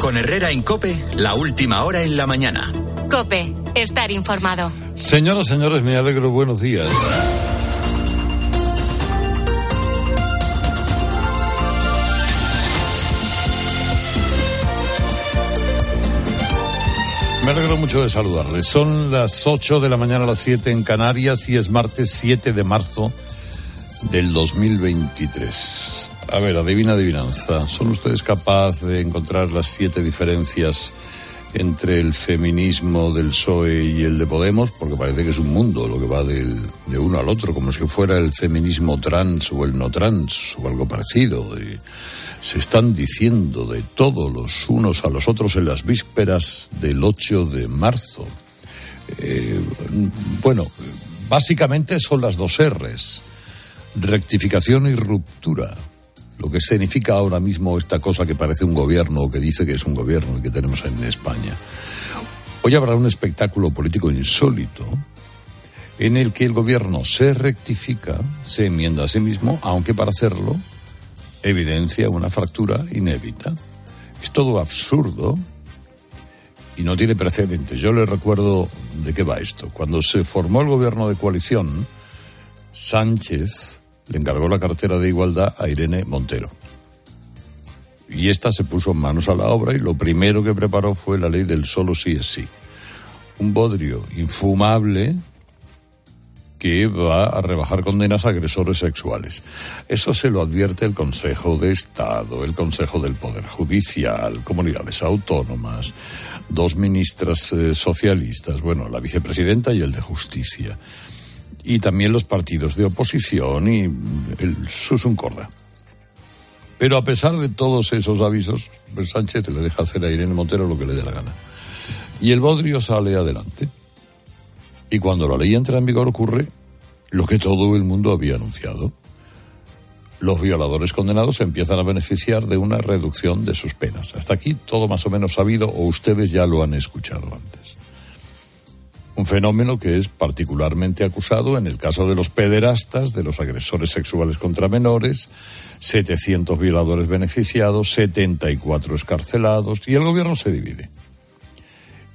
Con Herrera en Cope, la última hora en la mañana. Cope, estar informado. Señoras, señores, me alegro. Buenos días. Me alegro mucho de saludarles. Son las 8 de la mañana a las 7 en Canarias y es martes 7 de marzo del 2023. A ver, adivina adivinanza. ¿Son ustedes capaces de encontrar las siete diferencias entre el feminismo del PSOE y el de Podemos? Porque parece que es un mundo lo que va del, de uno al otro, como si fuera el feminismo trans o el no trans o algo parecido. Se están diciendo de todos los unos a los otros en las vísperas del 8 de marzo. Eh, bueno, básicamente son las dos R's rectificación y ruptura. Lo que significa ahora mismo esta cosa que parece un gobierno o que dice que es un gobierno y que tenemos en España. Hoy habrá un espectáculo político insólito en el que el gobierno se rectifica, se enmienda a sí mismo, aunque para hacerlo evidencia una fractura inédita. Es todo absurdo y no tiene precedentes. Yo le recuerdo de qué va esto. Cuando se formó el gobierno de coalición, Sánchez le encargó la cartera de igualdad a Irene Montero. Y esta se puso manos a la obra y lo primero que preparó fue la ley del solo sí es sí. Un bodrio infumable que va a rebajar condenas a agresores sexuales. Eso se lo advierte el Consejo de Estado, el Consejo del Poder Judicial, comunidades autónomas, dos ministras eh, socialistas, bueno, la vicepresidenta y el de Justicia y también los partidos de oposición y el Susun Corda. Pero a pesar de todos esos avisos, pues Sánchez le deja hacer a Irene Montero lo que le dé la gana. Y el bodrio sale adelante. Y cuando la ley entra en vigor ocurre lo que todo el mundo había anunciado. Los violadores condenados empiezan a beneficiar de una reducción de sus penas. Hasta aquí todo más o menos sabido o ustedes ya lo han escuchado antes un fenómeno que es particularmente acusado en el caso de los pederastas, de los agresores sexuales contra menores, 700 violadores beneficiados, 74 escarcelados, y el gobierno se divide.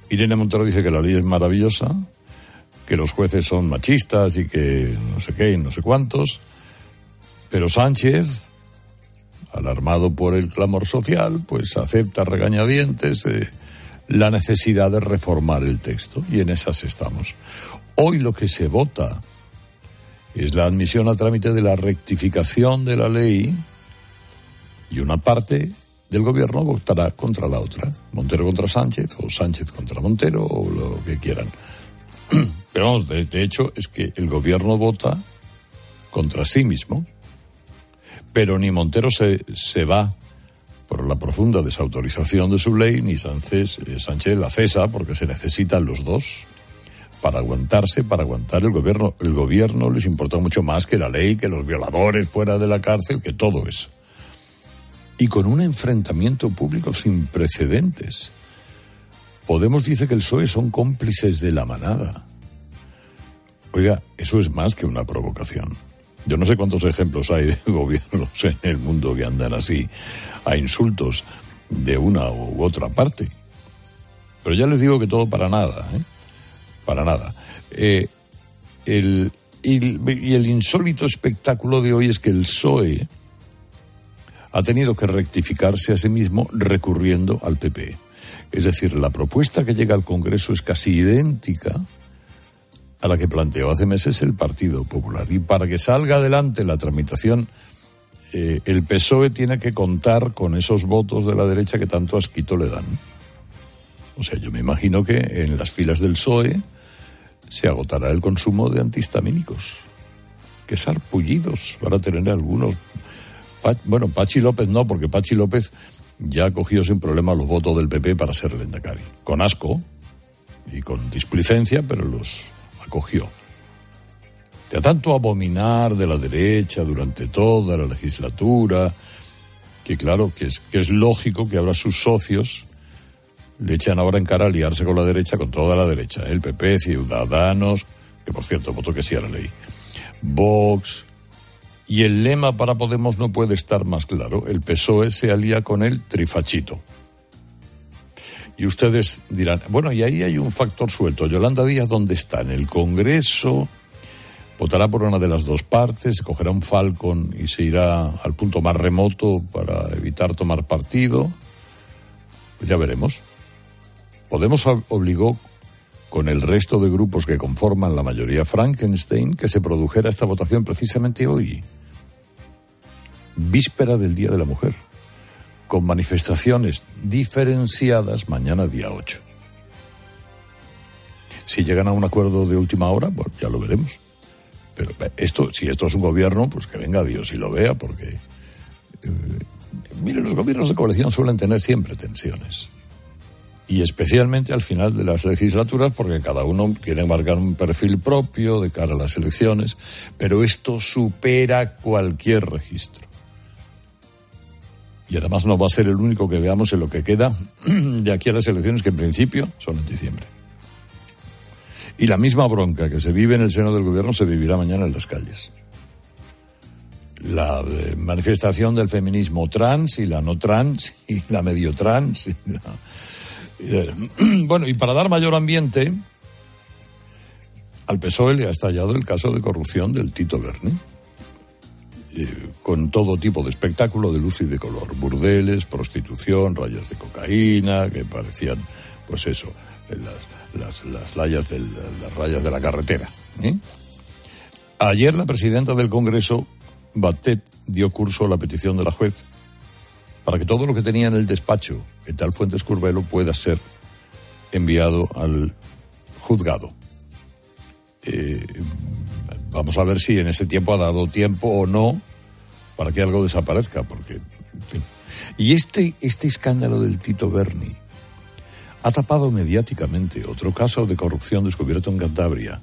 Irene Montero dice que la ley es maravillosa, que los jueces son machistas y que no sé qué y no sé cuántos, pero Sánchez, alarmado por el clamor social, pues acepta regañadientes. Eh, la necesidad de reformar el texto y en esas estamos. Hoy lo que se vota es la admisión a trámite de la rectificación de la ley y una parte del gobierno votará contra la otra. Montero contra Sánchez o Sánchez contra Montero o lo que quieran. Pero vamos, de, de hecho es que el gobierno vota contra sí mismo. Pero ni Montero se, se va por la profunda desautorización de su ley, ni Sánchez, eh, Sánchez la cesa porque se necesitan los dos para aguantarse, para aguantar el gobierno. El gobierno les importa mucho más que la ley, que los violadores fuera de la cárcel, que todo eso. Y con un enfrentamiento público sin precedentes. Podemos dice que el PSOE son cómplices de la manada. Oiga, eso es más que una provocación. Yo no sé cuántos ejemplos hay de gobiernos en el mundo que andan así a insultos de una u otra parte. Pero ya les digo que todo para nada, ¿eh? Para nada. Eh, el, y el insólito espectáculo de hoy es que el PSOE ha tenido que rectificarse a sí mismo recurriendo al PP. Es decir, la propuesta que llega al Congreso es casi idéntica a la que planteó hace meses el Partido Popular. Y para que salga adelante la tramitación, eh, el PSOE tiene que contar con esos votos de la derecha que tanto asquito le dan. O sea, yo me imagino que en las filas del PSOE se agotará el consumo de antihistamínicos. Qué sarpullidos van a tener algunos. bueno, Pachi López no, porque Pachi López ya ha cogido sin problema los votos del PP para ser Lendakari. Con asco y con displicencia, pero los acogió. De tanto abominar de la derecha durante toda la legislatura, que claro, que es, que es lógico que ahora sus socios le echan ahora en cara a liarse con la derecha, con toda la derecha, ¿eh? el PP, Ciudadanos, que por cierto voto que sí a la ley, Vox, y el lema para Podemos no puede estar más claro, el PSOE se alía con el trifachito. Y ustedes dirán, bueno, y ahí hay un factor suelto. Yolanda Díaz, ¿dónde está? En el Congreso, votará por una de las dos partes, cogerá un Falcon y se irá al punto más remoto para evitar tomar partido. Pues ya veremos. Podemos obligó con el resto de grupos que conforman la mayoría Frankenstein que se produjera esta votación precisamente hoy, víspera del Día de la Mujer con manifestaciones diferenciadas mañana día 8. Si llegan a un acuerdo de última hora, pues ya lo veremos. Pero esto, si esto es un gobierno, pues que venga Dios y lo vea, porque eh, mire, los gobiernos de coalición suelen tener siempre tensiones. Y especialmente al final de las legislaturas, porque cada uno quiere marcar un perfil propio de cara a las elecciones, pero esto supera cualquier registro y además no va a ser el único que veamos en lo que queda de aquí a las elecciones, que en principio son en diciembre. Y la misma bronca que se vive en el seno del gobierno se vivirá mañana en las calles. La eh, manifestación del feminismo trans y la no trans y la medio trans. Eh, bueno, y para dar mayor ambiente, al PSOE le ha estallado el caso de corrupción del Tito Berni. Eh, con todo tipo de espectáculo de luz y de color. Burdeles, prostitución, rayas de cocaína, que parecían, pues eso, las, las, las rayas de la carretera. ¿eh? Ayer la presidenta del Congreso, Batet, dio curso a la petición de la juez para que todo lo que tenía en el despacho en tal Fuentes Curvelo pueda ser enviado al juzgado. Eh, Vamos a ver si en ese tiempo ha dado tiempo o no para que algo desaparezca, porque, Y este, este escándalo del Tito Berni ha tapado mediáticamente otro caso de corrupción descubierto en Cantabria,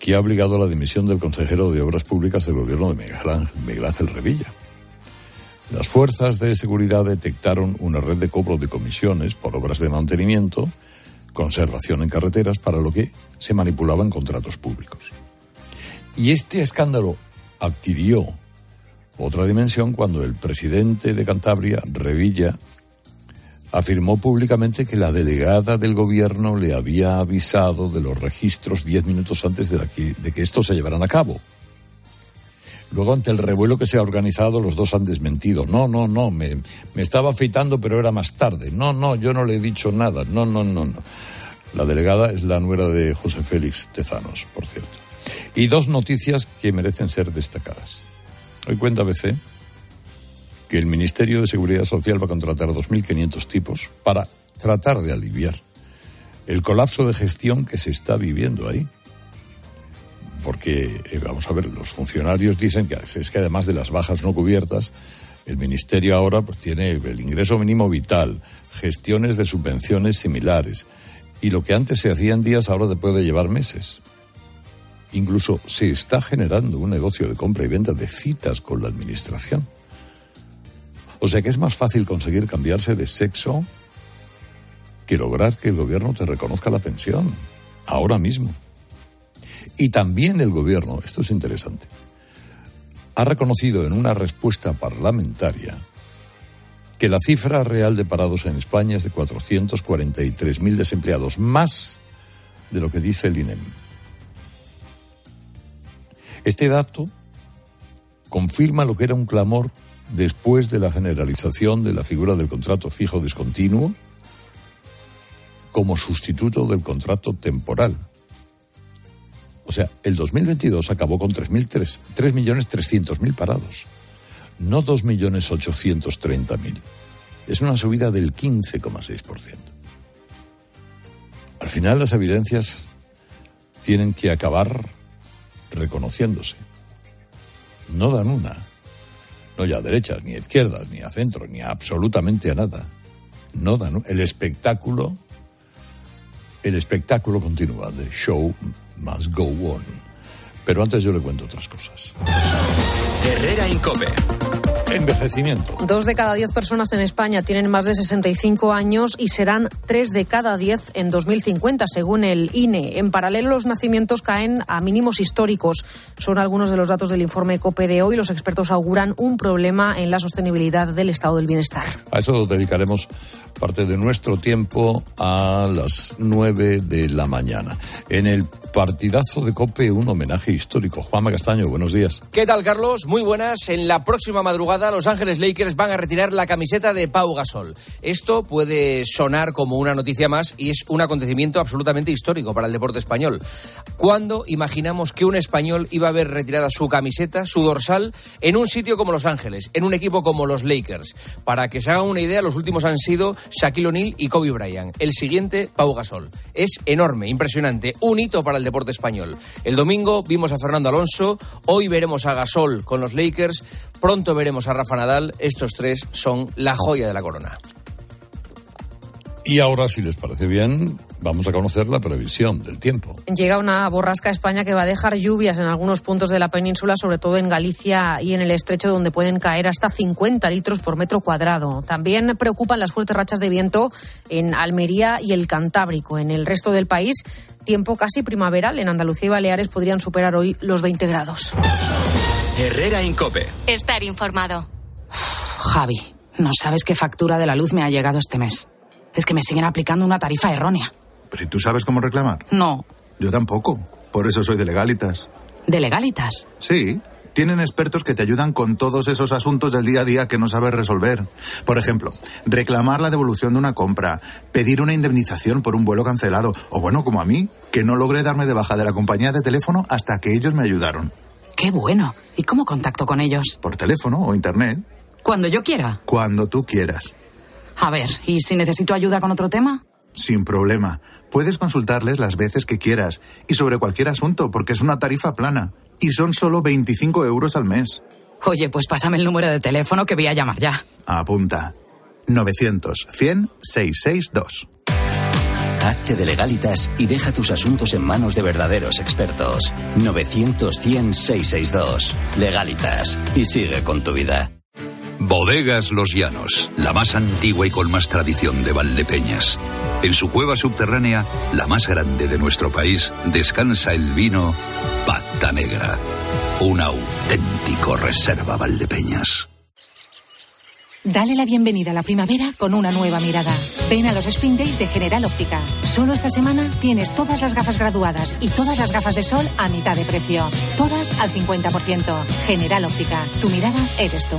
que ha obligado a la dimisión del consejero de Obras Públicas del gobierno de Miguel Ángel Revilla. Las fuerzas de seguridad detectaron una red de cobro de comisiones por obras de mantenimiento, conservación en carreteras, para lo que se manipulaban contratos públicos. Y este escándalo adquirió otra dimensión cuando el presidente de Cantabria, Revilla, afirmó públicamente que la delegada del gobierno le había avisado de los registros diez minutos antes de, que, estos se llevaran a cabo. Luego, ante el revuelo que se ha organizado, los dos han desmentido. No, no, no, me, me, estaba afeitando, pero era más tarde. No, no, yo no le he dicho nada. No, no, no, no. La delegada es la nuera de José Félix Tezanos, por cierto. Y dos noticias que merecen ser destacadas. Hoy cuenta ABC que el Ministerio de Seguridad Social va a contratar 2.500 tipos para tratar de aliviar el colapso de gestión que se está viviendo ahí. Porque, eh, vamos a ver, los funcionarios dicen que es que además de las bajas no cubiertas, el Ministerio ahora pues, tiene el ingreso mínimo vital, gestiones de subvenciones similares, y lo que antes se hacía en días ahora te puede llevar meses. Incluso se está generando un negocio de compra y venta de citas con la administración. O sea que es más fácil conseguir cambiarse de sexo que lograr que el gobierno te reconozca la pensión, ahora mismo. Y también el gobierno, esto es interesante, ha reconocido en una respuesta parlamentaria que la cifra real de parados en España es de 443.000 desempleados, más de lo que dice el INEM. Este dato confirma lo que era un clamor después de la generalización de la figura del contrato fijo discontinuo como sustituto del contrato temporal. O sea, el 2022 acabó con 3.300.000 parados, no 2.830.000. Es una subida del 15,6%. Al final las evidencias tienen que acabar reconociéndose. No dan una. No ya a derechas, ni a izquierdas, ni a centro, ni absolutamente a nada. No dan El espectáculo, el espectáculo continúa. The show must go on. Pero antes yo le cuento otras cosas. Herrera Incope. Envejecimiento. Dos de cada diez personas en España tienen más de 65 años y serán tres de cada diez en 2050, según el INE. En paralelo, los nacimientos caen a mínimos históricos. Son algunos de los datos del informe COPE de hoy. Los expertos auguran un problema en la sostenibilidad del estado del bienestar. A eso dedicaremos parte de nuestro tiempo a las nueve de la mañana. En el partidazo de COPE, un homenaje histórico. Juanma Castaño, buenos días. ¿Qué tal, Carlos? Muy buenas. En la próxima madrugada, Los Ángeles Lakers van a retirar la camiseta de Pau Gasol. Esto puede sonar como una noticia más y es un acontecimiento absolutamente histórico para el deporte español. ¿Cuándo imaginamos que un español iba a ver retirada su camiseta, su dorsal, en un sitio como Los Ángeles, en un equipo como los Lakers? Para que se hagan una idea, los últimos han sido Shaquille O'Neal y Kobe Bryant. El siguiente, Pau Gasol. Es enorme, impresionante, un hito para el deporte español. El domingo vimos a Fernando Alonso, hoy veremos a Gasol con los Lakers, pronto veremos a Rafa Nadal, estos tres son la joya de la corona. Y ahora, si les parece bien, vamos a conocer la previsión del tiempo. Llega una borrasca a España que va a dejar lluvias en algunos puntos de la península, sobre todo en Galicia y en el estrecho, donde pueden caer hasta 50 litros por metro cuadrado. También preocupan las fuertes rachas de viento en Almería y el Cantábrico. En el resto del país, tiempo casi primaveral. En Andalucía y Baleares podrían superar hoy los 20 grados. Herrera Incope. Estar informado. Javi, no sabes qué factura de la luz me ha llegado este mes. Es que me siguen aplicando una tarifa errónea. ¿Pero ¿y tú sabes cómo reclamar? No. Yo tampoco. Por eso soy de legalitas. ¿De legalitas? Sí. Tienen expertos que te ayudan con todos esos asuntos del día a día que no sabes resolver. Por ejemplo, reclamar la devolución de una compra, pedir una indemnización por un vuelo cancelado, o bueno, como a mí, que no logré darme de baja de la compañía de teléfono hasta que ellos me ayudaron. Qué bueno. ¿Y cómo contacto con ellos? Por teléfono o internet. Cuando yo quiera. Cuando tú quieras. A ver, ¿y si necesito ayuda con otro tema? Sin problema. Puedes consultarles las veces que quieras y sobre cualquier asunto porque es una tarifa plana y son solo 25 euros al mes. Oye, pues pásame el número de teléfono que voy a llamar ya. Apunta. 900 100 662. Hazte de legalitas y deja tus asuntos en manos de verdaderos expertos. 900-100-662. Legalitas. Y sigue con tu vida. Bodegas Los Llanos, la más antigua y con más tradición de Valdepeñas. En su cueva subterránea, la más grande de nuestro país, descansa el vino Pata Negra. Un auténtico reserva Valdepeñas. Dale la bienvenida a la primavera con una nueva mirada. Ven a los Spring Days de General Óptica. Solo esta semana tienes todas las gafas graduadas y todas las gafas de sol a mitad de precio. Todas al 50%. General Óptica. Tu mirada eres tú.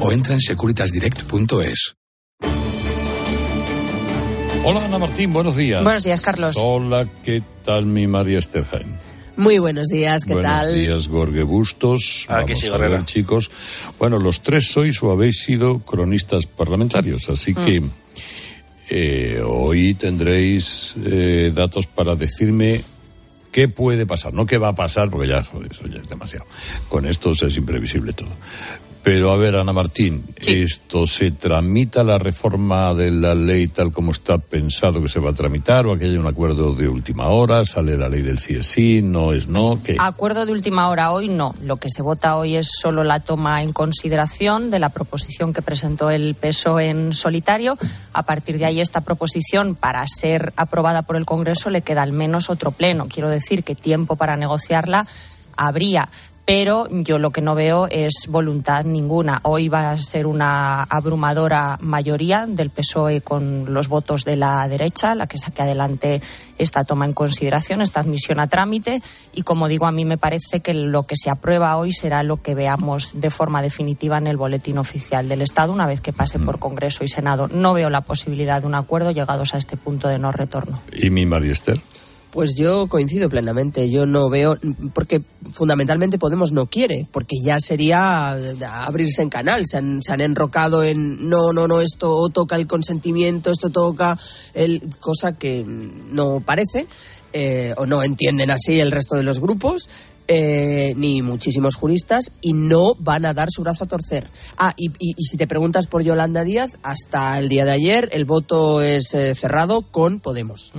o entra en securitasdirect.es. Hola Ana Martín, buenos días. Buenos días, Carlos. Hola, ¿qué tal mi María Esterheim? Muy buenos días, ¿qué buenos tal? Buenos días, Gorge Bustos. Aquí Vamos sí, a ver, Gorrera. chicos. Bueno, los tres sois o habéis sido cronistas parlamentarios, así que eh, hoy tendréis eh, datos para decirme qué puede pasar. No qué va a pasar, porque ya, joder, eso ya es demasiado. Con estos es imprevisible todo. Pero a ver, Ana Martín, ¿esto se tramita la reforma de la ley tal como está pensado que se va a tramitar o aquí hay un acuerdo de última hora? ¿Sale la ley del sí es sí, no es no? ¿Qué? Acuerdo de última hora hoy no. Lo que se vota hoy es solo la toma en consideración de la proposición que presentó el PSOE en solitario. A partir de ahí, esta proposición, para ser aprobada por el Congreso, le queda al menos otro pleno. Quiero decir que tiempo para negociarla habría. Pero yo lo que no veo es voluntad ninguna. Hoy va a ser una abrumadora mayoría del PSOE con los votos de la derecha, la que saque adelante esta toma en consideración, esta admisión a trámite. Y como digo, a mí me parece que lo que se aprueba hoy será lo que veamos de forma definitiva en el boletín oficial del Estado una vez que pase por Congreso y Senado. No veo la posibilidad de un acuerdo llegados a este punto de no retorno. ¿Y mi María Esther? Pues yo coincido plenamente. Yo no veo, porque fundamentalmente Podemos no quiere, porque ya sería abrirse en canal. Se han, se han enrocado en no, no, no, esto toca el consentimiento, esto toca el. cosa que no parece. Eh, o no entienden así el resto de los grupos, eh, ni muchísimos juristas, y no van a dar su brazo a torcer. Ah, y, si te preguntas por Yolanda Díaz, hasta el día de ayer el voto es eh, cerrado con Podemos.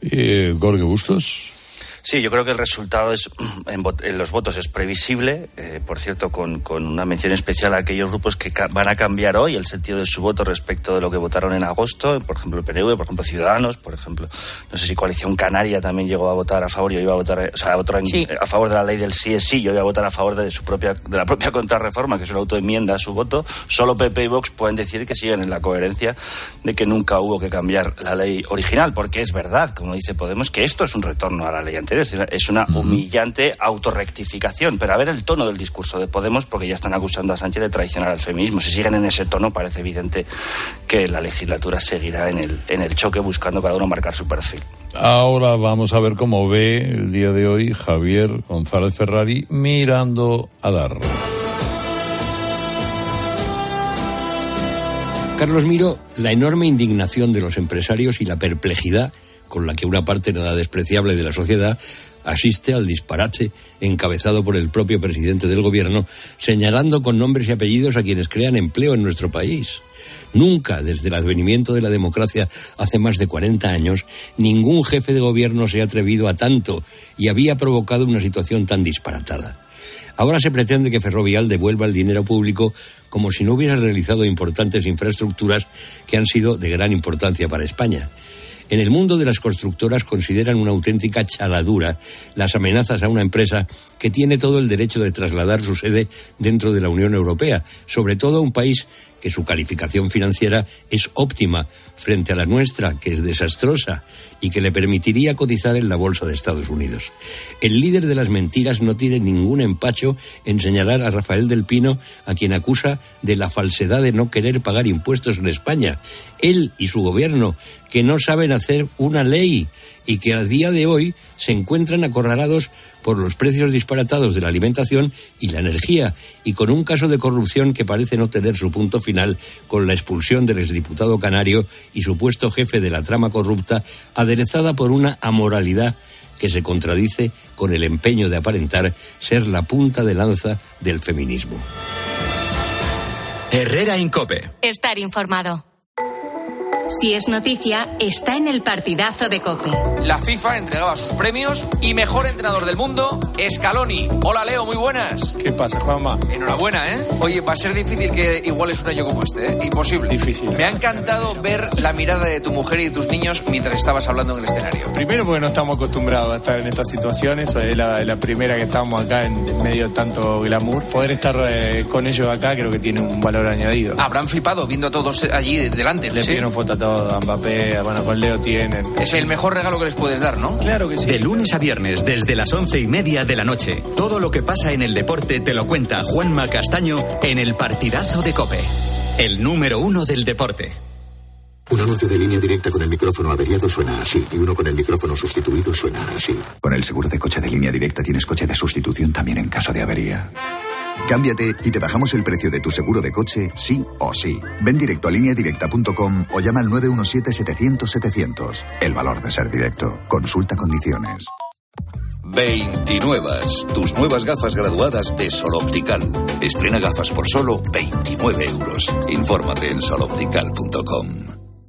Gorge Bustos. Sí, yo creo que el resultado es, en, los votos es previsible, eh, por cierto, con, una mención especial a aquellos grupos que van a cambiar hoy el sentido de su voto respecto de lo que votaron en agosto, por ejemplo el PNV, por ejemplo Ciudadanos, por ejemplo, no sé si Coalición Canaria también llegó a votar a favor, yo iba a votar, o sea, a, favor de la ley del sí es sí, yo iba a votar a favor de su propia, de la propia contrarreforma, que es una autoenmienda a su voto, solo PP y Vox pueden decir que siguen en la coherencia de que nunca hubo que cambiar la ley original, porque es verdad, como dice Podemos, que esto es un retorno a la ley anterior es una humillante autorrectificación. Pero a ver el tono del discurso de Podemos, porque ya están acusando a Sánchez de traicionar al feminismo. Si siguen en ese tono, parece evidente que la legislatura seguirá en el, en el choque buscando cada uno marcar su perfil. Ahora vamos a ver cómo ve el día de hoy Javier González Ferrari mirando a dar. Carlos Miro, la enorme indignación de los empresarios y la perplejidad con la que una parte nada despreciable de la sociedad asiste al disparate encabezado por el propio presidente del gobierno, señalando con nombres y apellidos a quienes crean empleo en nuestro país. Nunca, desde el advenimiento de la democracia hace más de 40 años, ningún jefe de gobierno se ha atrevido a tanto y había provocado una situación tan disparatada. Ahora se pretende que Ferrovial devuelva el dinero público como si no hubiera realizado importantes infraestructuras que han sido de gran importancia para España. En el mundo de las constructoras consideran una auténtica chaladura las amenazas a una empresa que tiene todo el derecho de trasladar su sede dentro de la Unión Europea, sobre todo a un país que su calificación financiera es óptima frente a la nuestra, que es desastrosa y que le permitiría cotizar en la bolsa de Estados Unidos. El líder de las mentiras no tiene ningún empacho en señalar a Rafael del Pino, a quien acusa de la falsedad de no querer pagar impuestos en España. Él y su gobierno, que no saben hacer una ley y que a día de hoy se encuentran acorralados por los precios disparatados de la alimentación y la energía, y con un caso de corrupción que parece no tener su punto final con la expulsión del exdiputado canario y supuesto jefe de la trama corrupta, aderezada por una amoralidad que se contradice con el empeño de aparentar ser la punta de lanza del feminismo. Herrera Incope. Estar informado. Si es noticia, está en el partidazo de Cope. La FIFA entregaba sus premios y mejor entrenador del mundo, Scaloni. Hola Leo, muy buenas. ¿Qué pasa, Juanma? Enhorabuena, ¿eh? Oye, va a ser difícil que iguales un año como este, ¿eh? Imposible. Difícil. Me ha encantado ver la mirada de tu mujer y de tus niños mientras estabas hablando en el escenario. Primero porque no estamos acostumbrados a estar en estas situaciones, es la, primera que estamos acá en medio de tanto glamour. Poder estar eh, con ellos acá creo que tiene un valor añadido. Habrán flipado viendo a todos allí delante. Le pidieron foto a todos, a Mbappé, bueno, con Leo tienen. Es el mejor regalo que les puedes dar, ¿no? Claro que sí. De lunes a viernes, desde las once y media de la noche, todo lo que pasa en el deporte te lo cuenta Juanma Castaño en el partidazo de Cope. El número uno del deporte. Un anuncio de línea directa con el micrófono averiado suena así y uno con el micrófono sustituido suena así. Con el seguro de coche de línea directa tienes coche de sustitución también en caso de avería. Cámbiate y te bajamos el precio de tu seguro de coche, sí o sí. Ven directo a lineadirecta.com o llama al 917-700-700. El valor de ser directo. Consulta condiciones. 29. Tus nuevas gafas graduadas de Sol Optical. Estrena gafas por solo 29 euros. Infórmate en soloptical.com.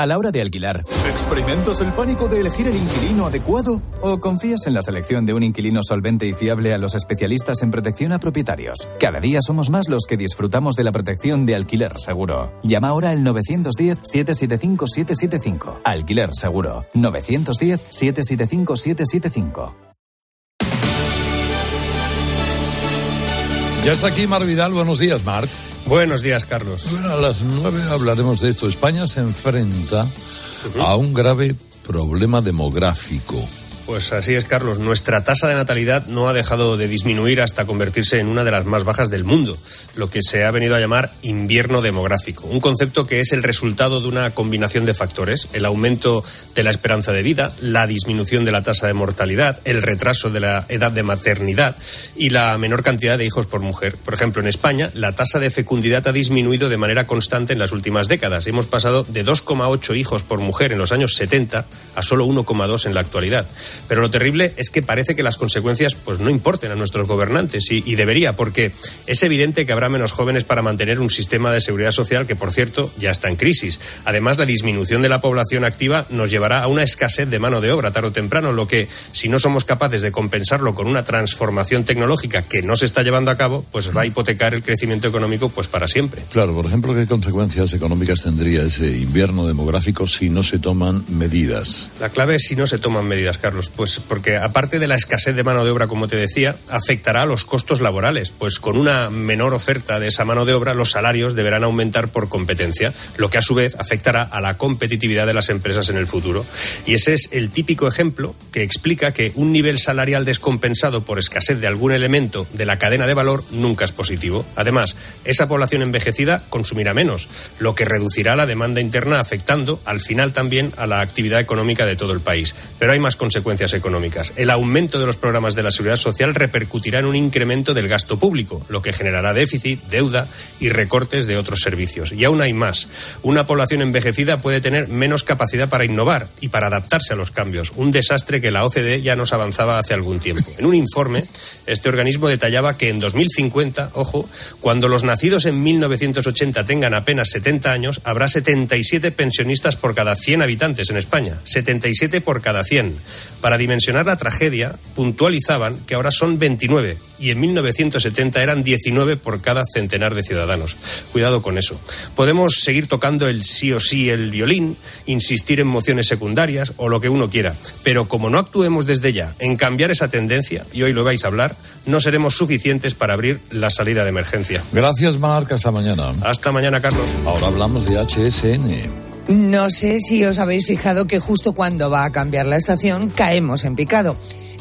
A la hora de alquilar, ¿experimentas el pánico de elegir el inquilino adecuado? ¿O confías en la selección de un inquilino solvente y fiable a los especialistas en protección a propietarios? Cada día somos más los que disfrutamos de la protección de alquiler seguro. Llama ahora al 910-775-775. Alquiler seguro. 910-775-775. Ya está aquí Mar Vidal. Buenos días, Marc. Buenos días, Carlos. Bueno, a las nueve hablaremos de esto. España se enfrenta a un grave problema demográfico. Pues así es, Carlos. Nuestra tasa de natalidad no ha dejado de disminuir hasta convertirse en una de las más bajas del mundo, lo que se ha venido a llamar invierno demográfico. Un concepto que es el resultado de una combinación de factores, el aumento de la esperanza de vida, la disminución de la tasa de mortalidad, el retraso de la edad de maternidad y la menor cantidad de hijos por mujer. Por ejemplo, en España, la tasa de fecundidad ha disminuido de manera constante en las últimas décadas. Hemos pasado de 2,8 hijos por mujer en los años 70 a solo 1,2 en la actualidad. Pero lo terrible es que parece que las consecuencias pues no importen a nuestros gobernantes y, y, debería, porque es evidente que habrá menos jóvenes para mantener un sistema de seguridad social que, por cierto, ya está en crisis. Además, la disminución de la población activa nos llevará a una escasez de mano de obra tarde o temprano, lo que, si no somos capaces de compensarlo con una transformación tecnológica que no se está llevando a cabo, pues va a hipotecar el crecimiento económico pues para siempre. Claro, por ejemplo, ¿qué consecuencias económicas tendría ese invierno demográfico si no se toman medidas? La clave es si no se toman medidas, Carlos. Pues porque aparte de la escasez de mano de obra, como te decía, afectará a los costos laborales, pues con una menor oferta de esa mano de obra, los salarios deberán aumentar por competencia, lo que a su vez afectará a la competitividad de las empresas en el futuro. Y ese es el típico ejemplo que explica que un nivel salarial descompensado por escasez de algún elemento de la cadena de valor nunca es positivo. Además, esa población envejecida consumirá menos, lo que reducirá la demanda interna, afectando al final también a la actividad económica de todo el país. Pero hay más consecuencias económicas. El aumento de los programas de la seguridad social repercutirá en un incremento del gasto público, lo que generará déficit, deuda y recortes de otros servicios. Y aún hay más. Una población envejecida puede tener menos capacidad para innovar y para adaptarse a los cambios. Un desastre que la OCDE ya nos avanzaba hace algún tiempo. En un informe, este organismo detallaba que en 2050, ojo, cuando los nacidos en 1980 tengan apenas 70 años, habrá 77 pensionistas por cada 100 habitantes en España. 77 por cada 100. Para dimensionar la tragedia, puntualizaban que ahora son 29 y en 1970 eran 19 por cada centenar de ciudadanos. Cuidado con eso. Podemos seguir tocando el sí o sí el violín, insistir en mociones secundarias o lo que uno quiera, pero como no actuemos desde ya en cambiar esa tendencia, y hoy lo vais a hablar, no seremos suficientes para abrir la salida de emergencia. Gracias, Marc. Hasta mañana. Hasta mañana, Carlos. Ahora hablamos de HSN. No sé si os habéis fijado que justo cuando va a cambiar la estación caemos en picado.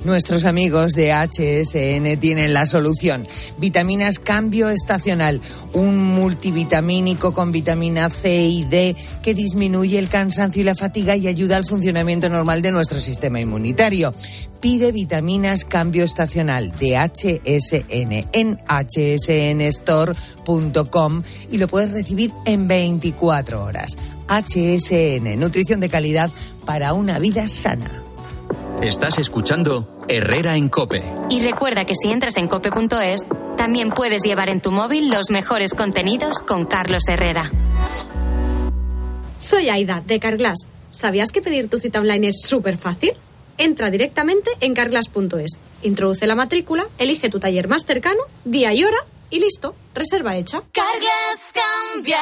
Nuestros amigos de HSN tienen la solución. Vitaminas Cambio Estacional, un multivitamínico con vitamina C y D que disminuye el cansancio y la fatiga y ayuda al funcionamiento normal de nuestro sistema inmunitario. Pide vitaminas Cambio Estacional de HSN en hsnstore.com y lo puedes recibir en 24 horas. HSN, nutrición de calidad para una vida sana. Estás escuchando Herrera en Cope. Y recuerda que si entras en cope.es, también puedes llevar en tu móvil los mejores contenidos con Carlos Herrera. Soy Aida, de Carglass. ¿Sabías que pedir tu cita online es súper fácil? Entra directamente en carglass.es, introduce la matrícula, elige tu taller más cercano, día y hora y listo, reserva hecha. Carglass cambia.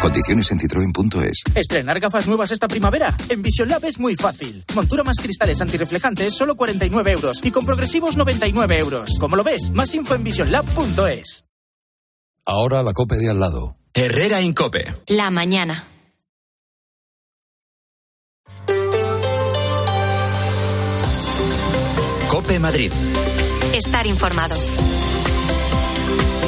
Condiciones en citroen.es. Estrenar gafas nuevas esta primavera. En Vision Lab es muy fácil. Montura más cristales antirreflejantes, solo 49 euros. Y con progresivos, 99 euros. Como lo ves, más info en visionlab.es. Ahora la cope de al lado. Herrera en Cope. La mañana. Cope Madrid. Estar informado.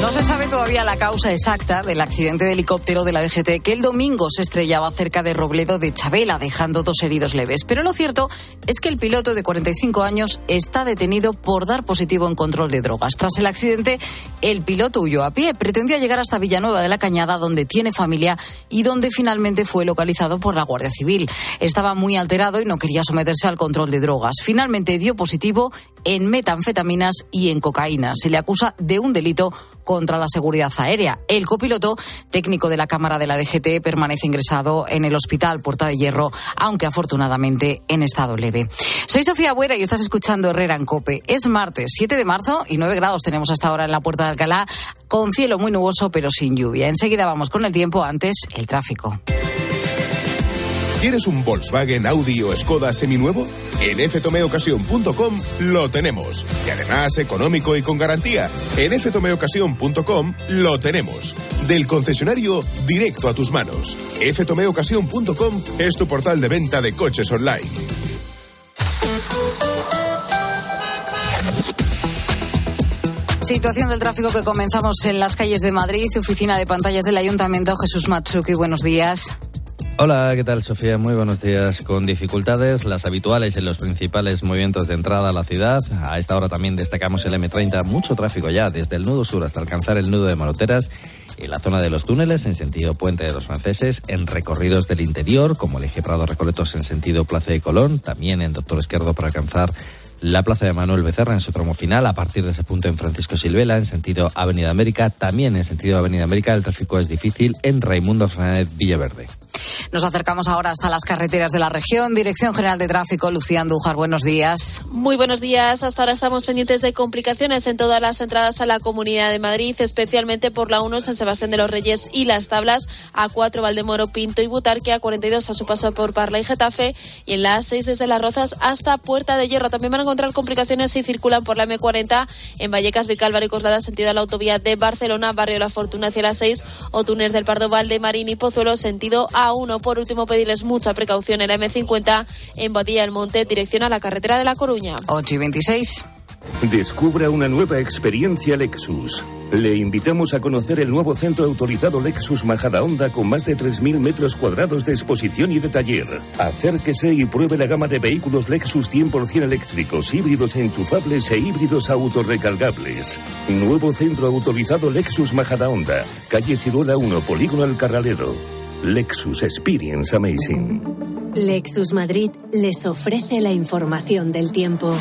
No se sabe todavía la causa exacta del accidente de helicóptero de la DGT que el domingo se estrellaba cerca de Robledo de Chabela, dejando dos heridos leves. Pero lo cierto es que el piloto de 45 años está detenido por dar positivo en control de drogas. Tras el accidente, el piloto huyó a pie. Pretendía llegar hasta Villanueva de la Cañada, donde tiene familia y donde finalmente fue localizado por la Guardia Civil. Estaba muy alterado y no quería someterse al control de drogas. Finalmente dio positivo en metanfetaminas y en cocaína. Se le acusa de un delito contra la seguridad aérea. El copiloto técnico de la Cámara de la DGT permanece ingresado en el Hospital Puerta de Hierro, aunque afortunadamente en estado leve. Soy Sofía Buera y estás escuchando Herrera en Cope. Es martes 7 de marzo y 9 grados tenemos hasta ahora en la Puerta de Alcalá, con cielo muy nuboso pero sin lluvia. Enseguida vamos con el tiempo, antes el tráfico. ¿Quieres un Volkswagen, Audi o Skoda seminuevo? En ftomeocasión.com lo tenemos. Y además económico y con garantía. En ftomeocasión.com lo tenemos. Del concesionario directo a tus manos. ftomeocasión.com es tu portal de venta de coches online. Situación del tráfico que comenzamos en las calles de Madrid, oficina de pantallas del Ayuntamiento. Jesús Matsuki, buenos días. Hola, ¿qué tal Sofía? Muy buenos días. Con dificultades, las habituales en los principales movimientos de entrada a la ciudad. A esta hora también destacamos el M30, mucho tráfico ya, desde el nudo sur hasta alcanzar el nudo de Moroteras, en la zona de los túneles en sentido Puente de los Franceses, en recorridos del interior, como el eje Prado Recoletos en sentido Plaza de Colón, también en Doctor Izquierdo para alcanzar la plaza de Manuel Becerra en su tramo final, a partir de ese punto en Francisco Silvela, en sentido Avenida América, también en sentido Avenida América, el tráfico es difícil en Raimundo Fernández Villaverde. Nos acercamos ahora hasta las carreteras de la región. Dirección General de Tráfico, Lucía Andújar, buenos días. Muy buenos días. Hasta ahora estamos pendientes de complicaciones en todas las entradas a la Comunidad de Madrid, especialmente por la 1 San Sebastián de los Reyes y Las Tablas, A4 Valdemoro, Pinto y Butarque, A42 a su paso por Parla y Getafe, y en la A6 desde Las Rozas hasta Puerta de Hierro. También van a encontrar complicaciones si circulan por la M40 en Vallecas, Vicálvaro y Coslada, sentido a la autovía de Barcelona, Barrio La Fortuna hacia la 6 o Túnez del Pardo Valdemarín y Pozuelo, sentido A1. Por último, pedirles mucha precaución en la M50 en Badía del Monte, dirección a la carretera de La Coruña. 8 y 26. Descubra una nueva experiencia Lexus. Le invitamos a conocer el nuevo centro autorizado Lexus Majadahonda con más de 3.000 metros cuadrados de exposición y de taller. Acérquese y pruebe la gama de vehículos Lexus 100% eléctricos, híbridos enchufables e híbridos autorrecargables. Nuevo centro autorizado Lexus Majadahonda, calle Ciruela 1, Polígono El Carralero. Lexus Experience Amazing. Lexus Madrid les ofrece la información del tiempo.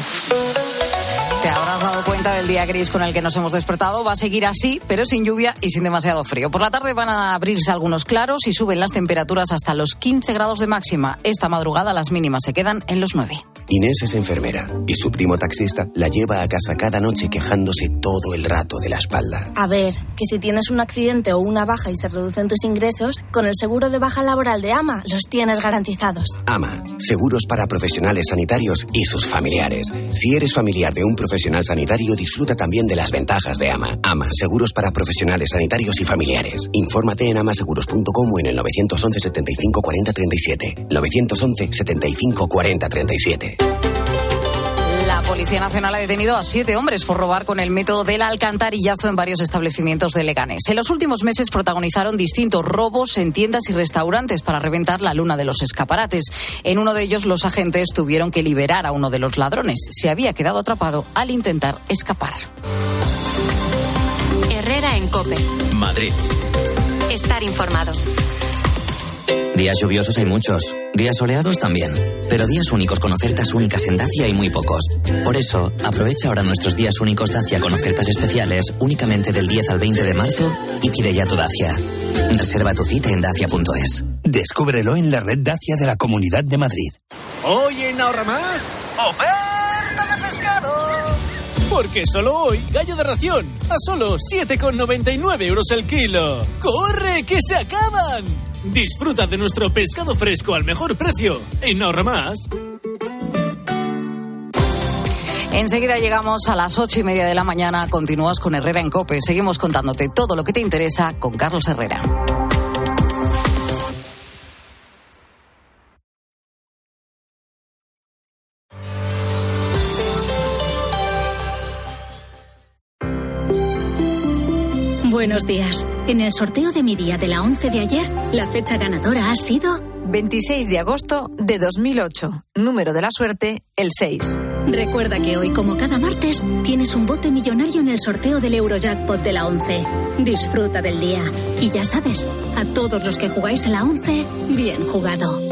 Te habrás dado cuenta del día gris con el que nos hemos despertado. Va a seguir así, pero sin lluvia y sin demasiado frío. Por la tarde van a abrirse algunos claros y suben las temperaturas hasta los 15 grados de máxima. Esta madrugada las mínimas se quedan en los 9. Inés es enfermera y su primo taxista la lleva a casa cada noche quejándose todo el rato de la espalda. A ver, que si tienes un accidente o una baja y se reducen tus ingresos, con el seguro de baja laboral de AMA los tienes garantizados. AMA, seguros para profesionales sanitarios y sus familiares. Si eres familiar de un profesional sanitario, disfruta también de las ventajas de AMA. AMA, seguros para profesionales sanitarios y familiares. Infórmate en amaseguros.com o en el 911 75 40 37. 911 75 40 37. La Policía Nacional ha detenido a siete hombres por robar con el método del alcantarillazo en varios establecimientos de Leganés. En los últimos meses protagonizaron distintos robos en tiendas y restaurantes para reventar la luna de los escaparates. En uno de ellos, los agentes tuvieron que liberar a uno de los ladrones. Se había quedado atrapado al intentar escapar. Herrera en Cope. Madrid. Estar informado. Días lluviosos hay muchos, días soleados también, pero días únicos con ofertas únicas en Dacia hay muy pocos. Por eso, aprovecha ahora nuestros días únicos Dacia con ofertas especiales únicamente del 10 al 20 de marzo y pide ya tu Dacia. Reserva tu cita en dacia.es. Descúbrelo en la red Dacia de la Comunidad de Madrid. Hoy en Ahorra Más, oferta de pescado. Porque solo hoy, gallo de ración, a solo 7,99 euros el kilo. ¡Corre, que se acaban! Disfruta de nuestro pescado fresco al mejor precio en Ahorra Más. Enseguida llegamos a las ocho y media de la mañana. Continúas con Herrera en Cope. Seguimos contándote todo lo que te interesa con Carlos Herrera. Buenos días. En el sorteo de mi día de la 11 de ayer, la fecha ganadora ha sido 26 de agosto de 2008. Número de la suerte, el 6. Recuerda que hoy, como cada martes, tienes un bote millonario en el sorteo del Eurojackpot de la 11. Disfruta del día. Y ya sabes, a todos los que jugáis a la 11, bien jugado.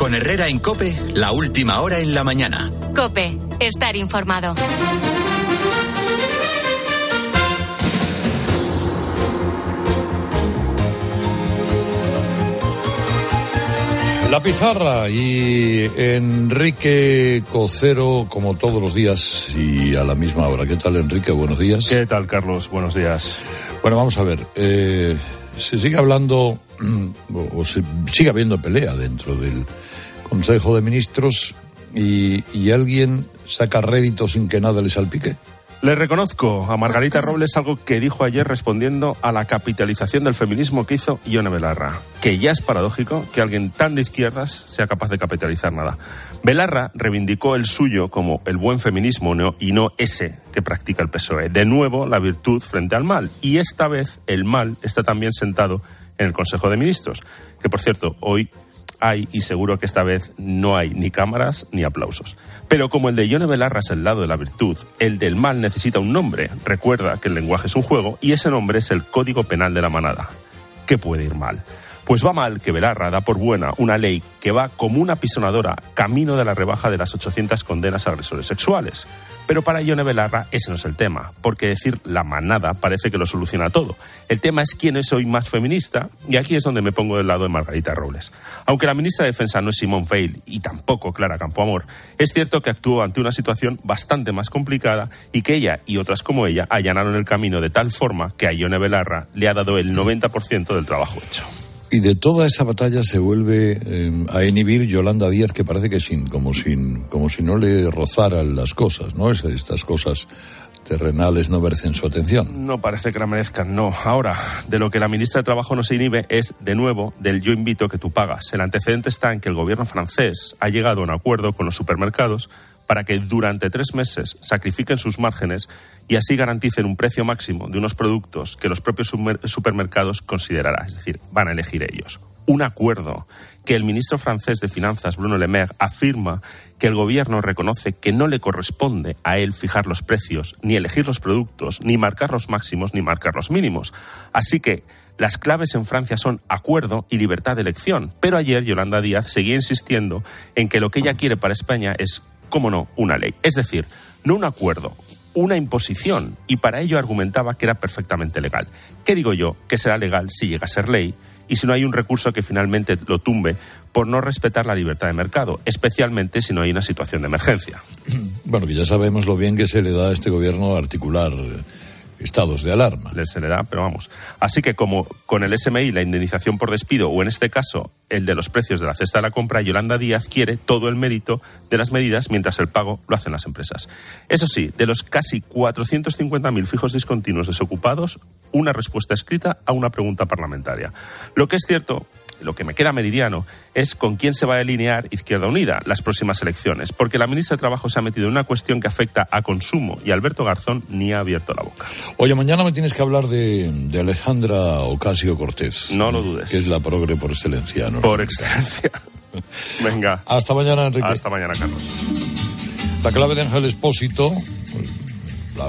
Con Herrera en Cope, la última hora en la mañana. Cope, estar informado. La pizarra y Enrique Cocero, como todos los días y a la misma hora. ¿Qué tal, Enrique? Buenos días. ¿Qué tal, Carlos? Buenos días. Bueno, vamos a ver. Eh, se sigue hablando, o se sigue habiendo pelea dentro del Consejo de Ministros y, y alguien saca rédito sin que nada le salpique. Le reconozco a Margarita Robles algo que dijo ayer respondiendo a la capitalización del feminismo que hizo Ione Belarra, que ya es paradójico que alguien tan de izquierdas sea capaz de capitalizar nada. Belarra reivindicó el suyo como el buen feminismo y no ese que practica el PSOE. De nuevo, la virtud frente al mal. Y esta vez el mal está también sentado en el Consejo de Ministros, que por cierto, hoy hay y seguro que esta vez no hay ni cámaras ni aplausos. Pero como el de Ione Belarra es el lado de la virtud, el del mal necesita un nombre. Recuerda que el lenguaje es un juego y ese nombre es el Código Penal de la Manada. ¿Qué puede ir mal? Pues va mal que Belarra da por buena una ley que va como una pisonadora camino de la rebaja de las 800 condenas a agresores sexuales. Pero para Ione Belarra ese no es el tema, porque decir la manada parece que lo soluciona todo. El tema es quién es hoy más feminista, y aquí es donde me pongo del lado de Margarita Robles. Aunque la ministra de Defensa no es Simone Veil y tampoco Clara Campoamor, es cierto que actuó ante una situación bastante más complicada y que ella y otras como ella allanaron el camino de tal forma que a Ione Belarra le ha dado el 90% del trabajo hecho. Y de toda esa batalla se vuelve eh, a inhibir Yolanda Díaz, que parece que sin, como, sin, como si no le rozaran las cosas, ¿no? Es- Estas cosas terrenales no merecen su atención. No parece que la merezcan, no. Ahora, de lo que la ministra de Trabajo no se inhibe es, de nuevo, del yo invito que tú pagas. El antecedente está en que el gobierno francés ha llegado a un acuerdo con los supermercados para que durante tres meses sacrifiquen sus márgenes y así garanticen un precio máximo de unos productos que los propios supermercados considerarán, es decir, van a elegir ellos. Un acuerdo que el ministro francés de Finanzas, Bruno Le Maire, afirma que el gobierno reconoce que no le corresponde a él fijar los precios, ni elegir los productos, ni marcar los máximos, ni marcar los mínimos. Así que las claves en Francia son acuerdo y libertad de elección. Pero ayer Yolanda Díaz seguía insistiendo en que lo que ella quiere para España es, cómo no, una ley. Es decir, no un acuerdo, una imposición. Y para ello argumentaba que era perfectamente legal. ¿Qué digo yo? Que será legal si llega a ser ley y si no hay un recurso que finalmente lo tumbe por no respetar la libertad de mercado, especialmente si no hay una situación de emergencia. Bueno, que ya sabemos lo bien que se le da a este gobierno articular estados de alarma. Se le da, pero vamos. Así que como con el SMI, la indemnización por despido, o en este caso el de los precios de la cesta de la compra, Yolanda Díaz quiere todo el mérito de las medidas mientras el pago lo hacen las empresas. Eso sí, de los casi 450.000 fijos discontinuos desocupados, una respuesta escrita a una pregunta parlamentaria. Lo que es cierto lo que me queda meridiano es con quién se va a alinear Izquierda Unida las próximas elecciones, porque la ministra de Trabajo se ha metido en una cuestión que afecta a consumo y Alberto Garzón ni ha abierto la boca. Oye, mañana me tienes que hablar de, de Alejandra Ocasio Cortés. No lo dudes. Que es la progre por excelencia, ¿no? Por excelencia. Venga. Hasta mañana, Enrique. Hasta mañana, Carlos. La clave de Ángel Expósito,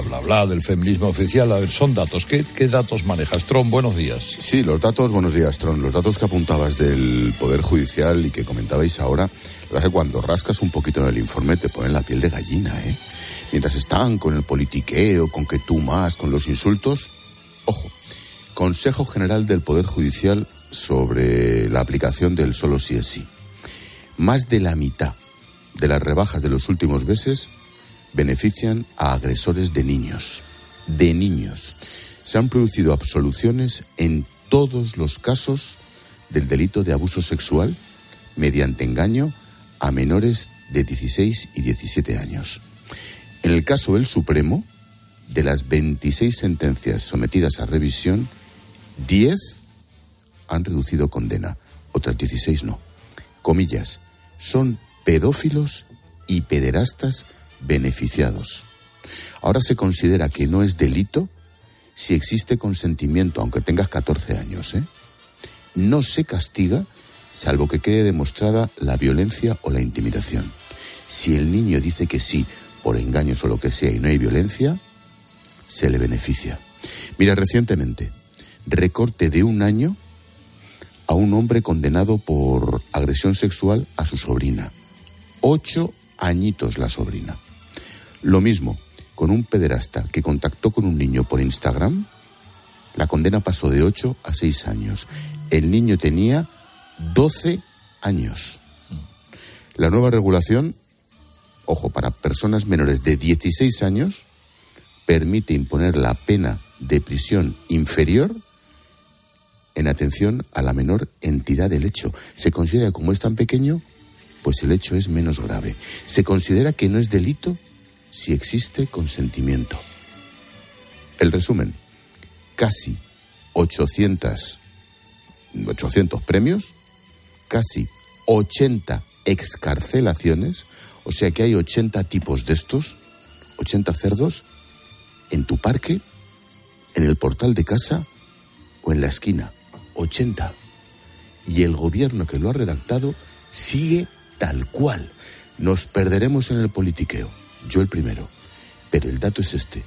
bla, bla, bla, del feminismo oficial. A ver, son datos. ¿Qué, qué datos manejas? Tron, buenos días. Sí, los datos, buenos días, Tron. Los datos que apuntabas del Poder Judicial y que comentabais ahora, la verdad que cuando rascas un poquito en el informe te ponen la piel de gallina, ¿eh? Mientras están con el politiqueo, con que tú más, con los insultos, ojo, Consejo General del Poder Judicial sobre la aplicación del solo sí es sí. Más de la mitad de las rebajas de los últimos meses benefician a agresores de niños. De niños. Se han producido absoluciones en todos los casos del delito de abuso sexual mediante engaño a menores de 16 y 17 años. En el caso del Supremo, de las 26 sentencias sometidas a revisión, 10 han reducido condena, otras 16 no. Comillas, son pedófilos y pederastas beneficiados. Ahora se considera que no es delito si existe consentimiento, aunque tengas 14 años. ¿eh? No se castiga salvo que quede demostrada la violencia o la intimidación. Si el niño dice que sí, por engaños o lo que sea, y no hay violencia, se le beneficia. Mira, recientemente, recorte de un año a un hombre condenado por agresión sexual a su sobrina. Ocho añitos la sobrina. Lo mismo con un pederasta que contactó con un niño por Instagram. La condena pasó de ocho a seis años. El niño tenía 12 años. La nueva regulación, ojo, para personas menores de 16 años, permite imponer la pena de prisión inferior en atención a la menor entidad del hecho. Se considera como es tan pequeño, pues el hecho es menos grave. Se considera que no es delito si existe consentimiento. El resumen, casi 800, 800 premios casi 80 excarcelaciones, o sea que hay 80 tipos de estos, 80 cerdos, en tu parque, en el portal de casa o en la esquina. 80. Y el gobierno que lo ha redactado sigue tal cual. Nos perderemos en el politiqueo, yo el primero. Pero el dato es este.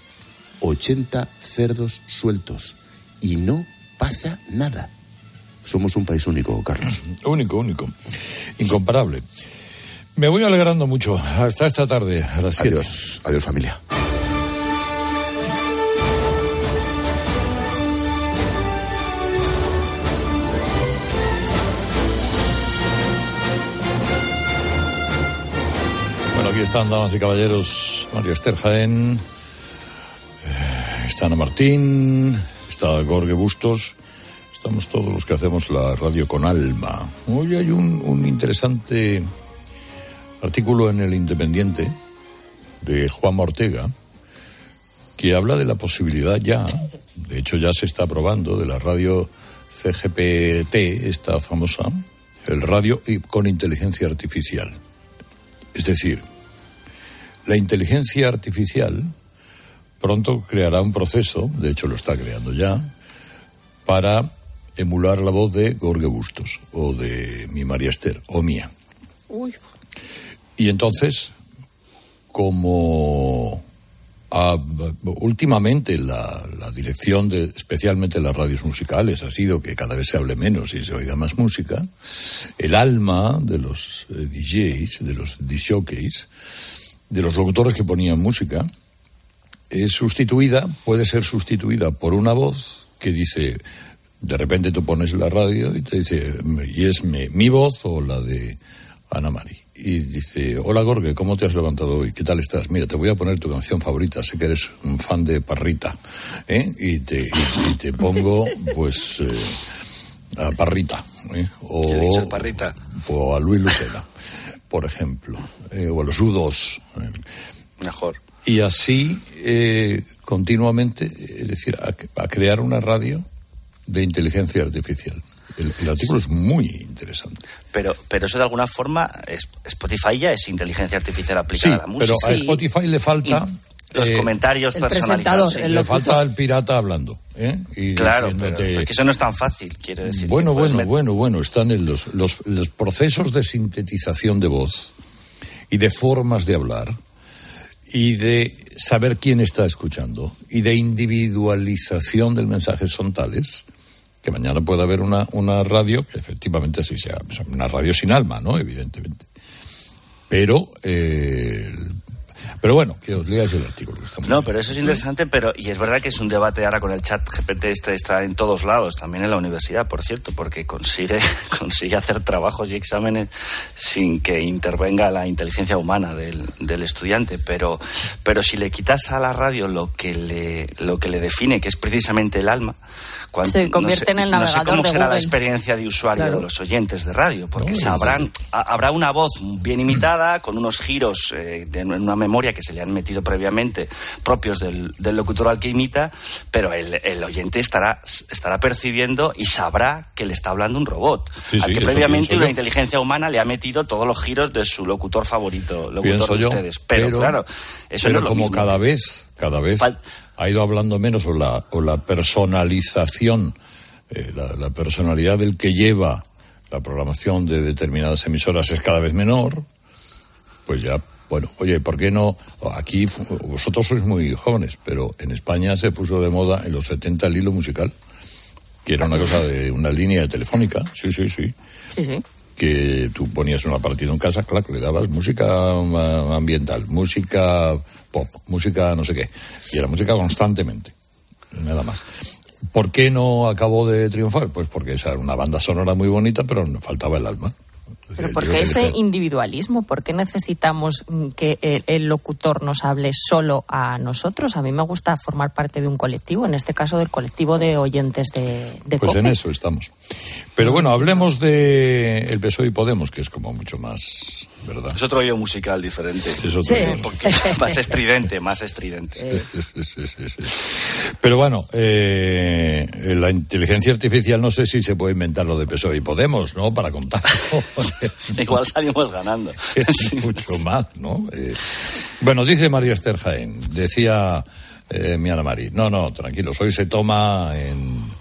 80 cerdos sueltos. Y no pasa nada. Somos un país único, Carlos. Único, único. Incomparable. Me voy alegrando mucho. Hasta esta tarde, a las 7. Adiós, adiós familia. Aquí están, damas y caballeros, María Esther Jaén, eh, está Ana Martín, está Gorge Bustos, estamos todos los que hacemos la radio con alma. Hoy hay un, un interesante artículo en el Independiente de Juan Ortega que habla de la posibilidad ya, de hecho ya se está probando, de la radio CGPT, esta famosa, el radio con inteligencia artificial. Es decir, la inteligencia artificial pronto creará un proceso, de hecho lo está creando ya, para emular la voz de Gorge Bustos o de mi María Esther o mía. Y entonces, como últimamente la, la, dirección de especialmente las radios musicales ha sido que cada vez se hable menos y se oiga más música, el alma de los eh, DJs, de los DJs, de los locutores que ponían música, es sustituida, puede ser sustituida por una voz que dice de repente tú pones la radio y te dice, y es mi, mi voz o la de Ana Mari. Y dice, hola Gorge, ¿cómo te has levantado hoy? ¿Qué tal estás? Mira, te voy a poner tu canción favorita, sé que eres un fan de Parrita, ¿eh? Y te, y, y te pongo, pues, eh, a Parrita, ¿eh? O, a Parrita? o a Luis Lucena, por ejemplo, eh, o a los U2. Mejor. Y así, eh, continuamente, es decir, a, a crear una radio de inteligencia artificial. El, el, artículo es muy interesante. Pero, pero eso de alguna forma, es, Spotify ya es inteligencia artificial aplicada sí, a la música. Pero a Spotify le falta. Y los eh, comentarios personalizados. Sí. Le falta al pirata hablando. ¿eh? Y claro, pero es que eso no es tan fácil, quiere decir. Bueno, bueno, meter... bueno, bueno. Están en los, los, los procesos de sintetización de voz y de formas de hablar y de saber quién está escuchando y de individualización del mensaje son tales que mañana pueda haber una, una radio, que efectivamente así sea, una radio sin alma, ¿no? Evidentemente. Pero eh, Pero bueno, que os leáis el artículo. no, pero eso es interesante, pero y es verdad que es un debate ahora con el chat GPT, este está en todos lados, también en la universidad, por cierto, porque consigue, consigue hacer trabajos y exámenes sin que intervenga la inteligencia humana del, del estudiante. Pero, pero si le quitas a la radio lo que le, lo que le define, que es precisamente el alma, se convierte en el navegador. No sé cómo será la experiencia de usuario de los oyentes de radio, porque sabrán, habrá una voz bien imitada, con unos giros eh, en una memoria que se le han metido previamente, propios del, locutor al que imita, pero el, oyente estará, estará percibiendo y sabrá que le está hablando un robot, al que previamente una inteligencia humana le ha metido todos los giros de su locutor favorito, locutor de ustedes. Pero, claro, eso no es lo como cada vez, cada vez ha ido hablando menos o la, o la personalización, eh, la, personalidad del que lleva la programación de determinadas emisoras es cada vez menor, pues ya, bueno, oye, ¿por qué no? Aquí vosotros sois muy jóvenes, pero en España se puso de moda en los 70 el hilo musical, que era una cosa de una línea telefónica, sí, sí, sí. Que tú ponías una partida en casa, claro, le dabas música ambiental, música pop, música no sé qué. Y era música constantemente, nada más. ¿Por qué no acabó de triunfar? Pues porque esa era una banda sonora muy bonita, pero faltaba el alma. Pero ¿por qué ese individualismo? ¿Por qué necesitamos que el, locutor nos hable solo a nosotros? A mí me gusta formar parte de un colectivo, en este caso del colectivo de oyentes de, de Pues en eso estamos. Pero bueno, hablemos de el PSOE y Podemos, que es como mucho más es otro oído musical diferente. más estridente, más estridente. Pero bueno, eh, la inteligencia artificial no sé si se puede inventar lo de PSOE y Podemos, ¿no? Para contarlo. Igual salimos ganando. mucho más, ¿no? Eh, bueno, dice María Esther Jaén, decía eh, mi Ana Mari, no, no, tranquilos, hoy se toma en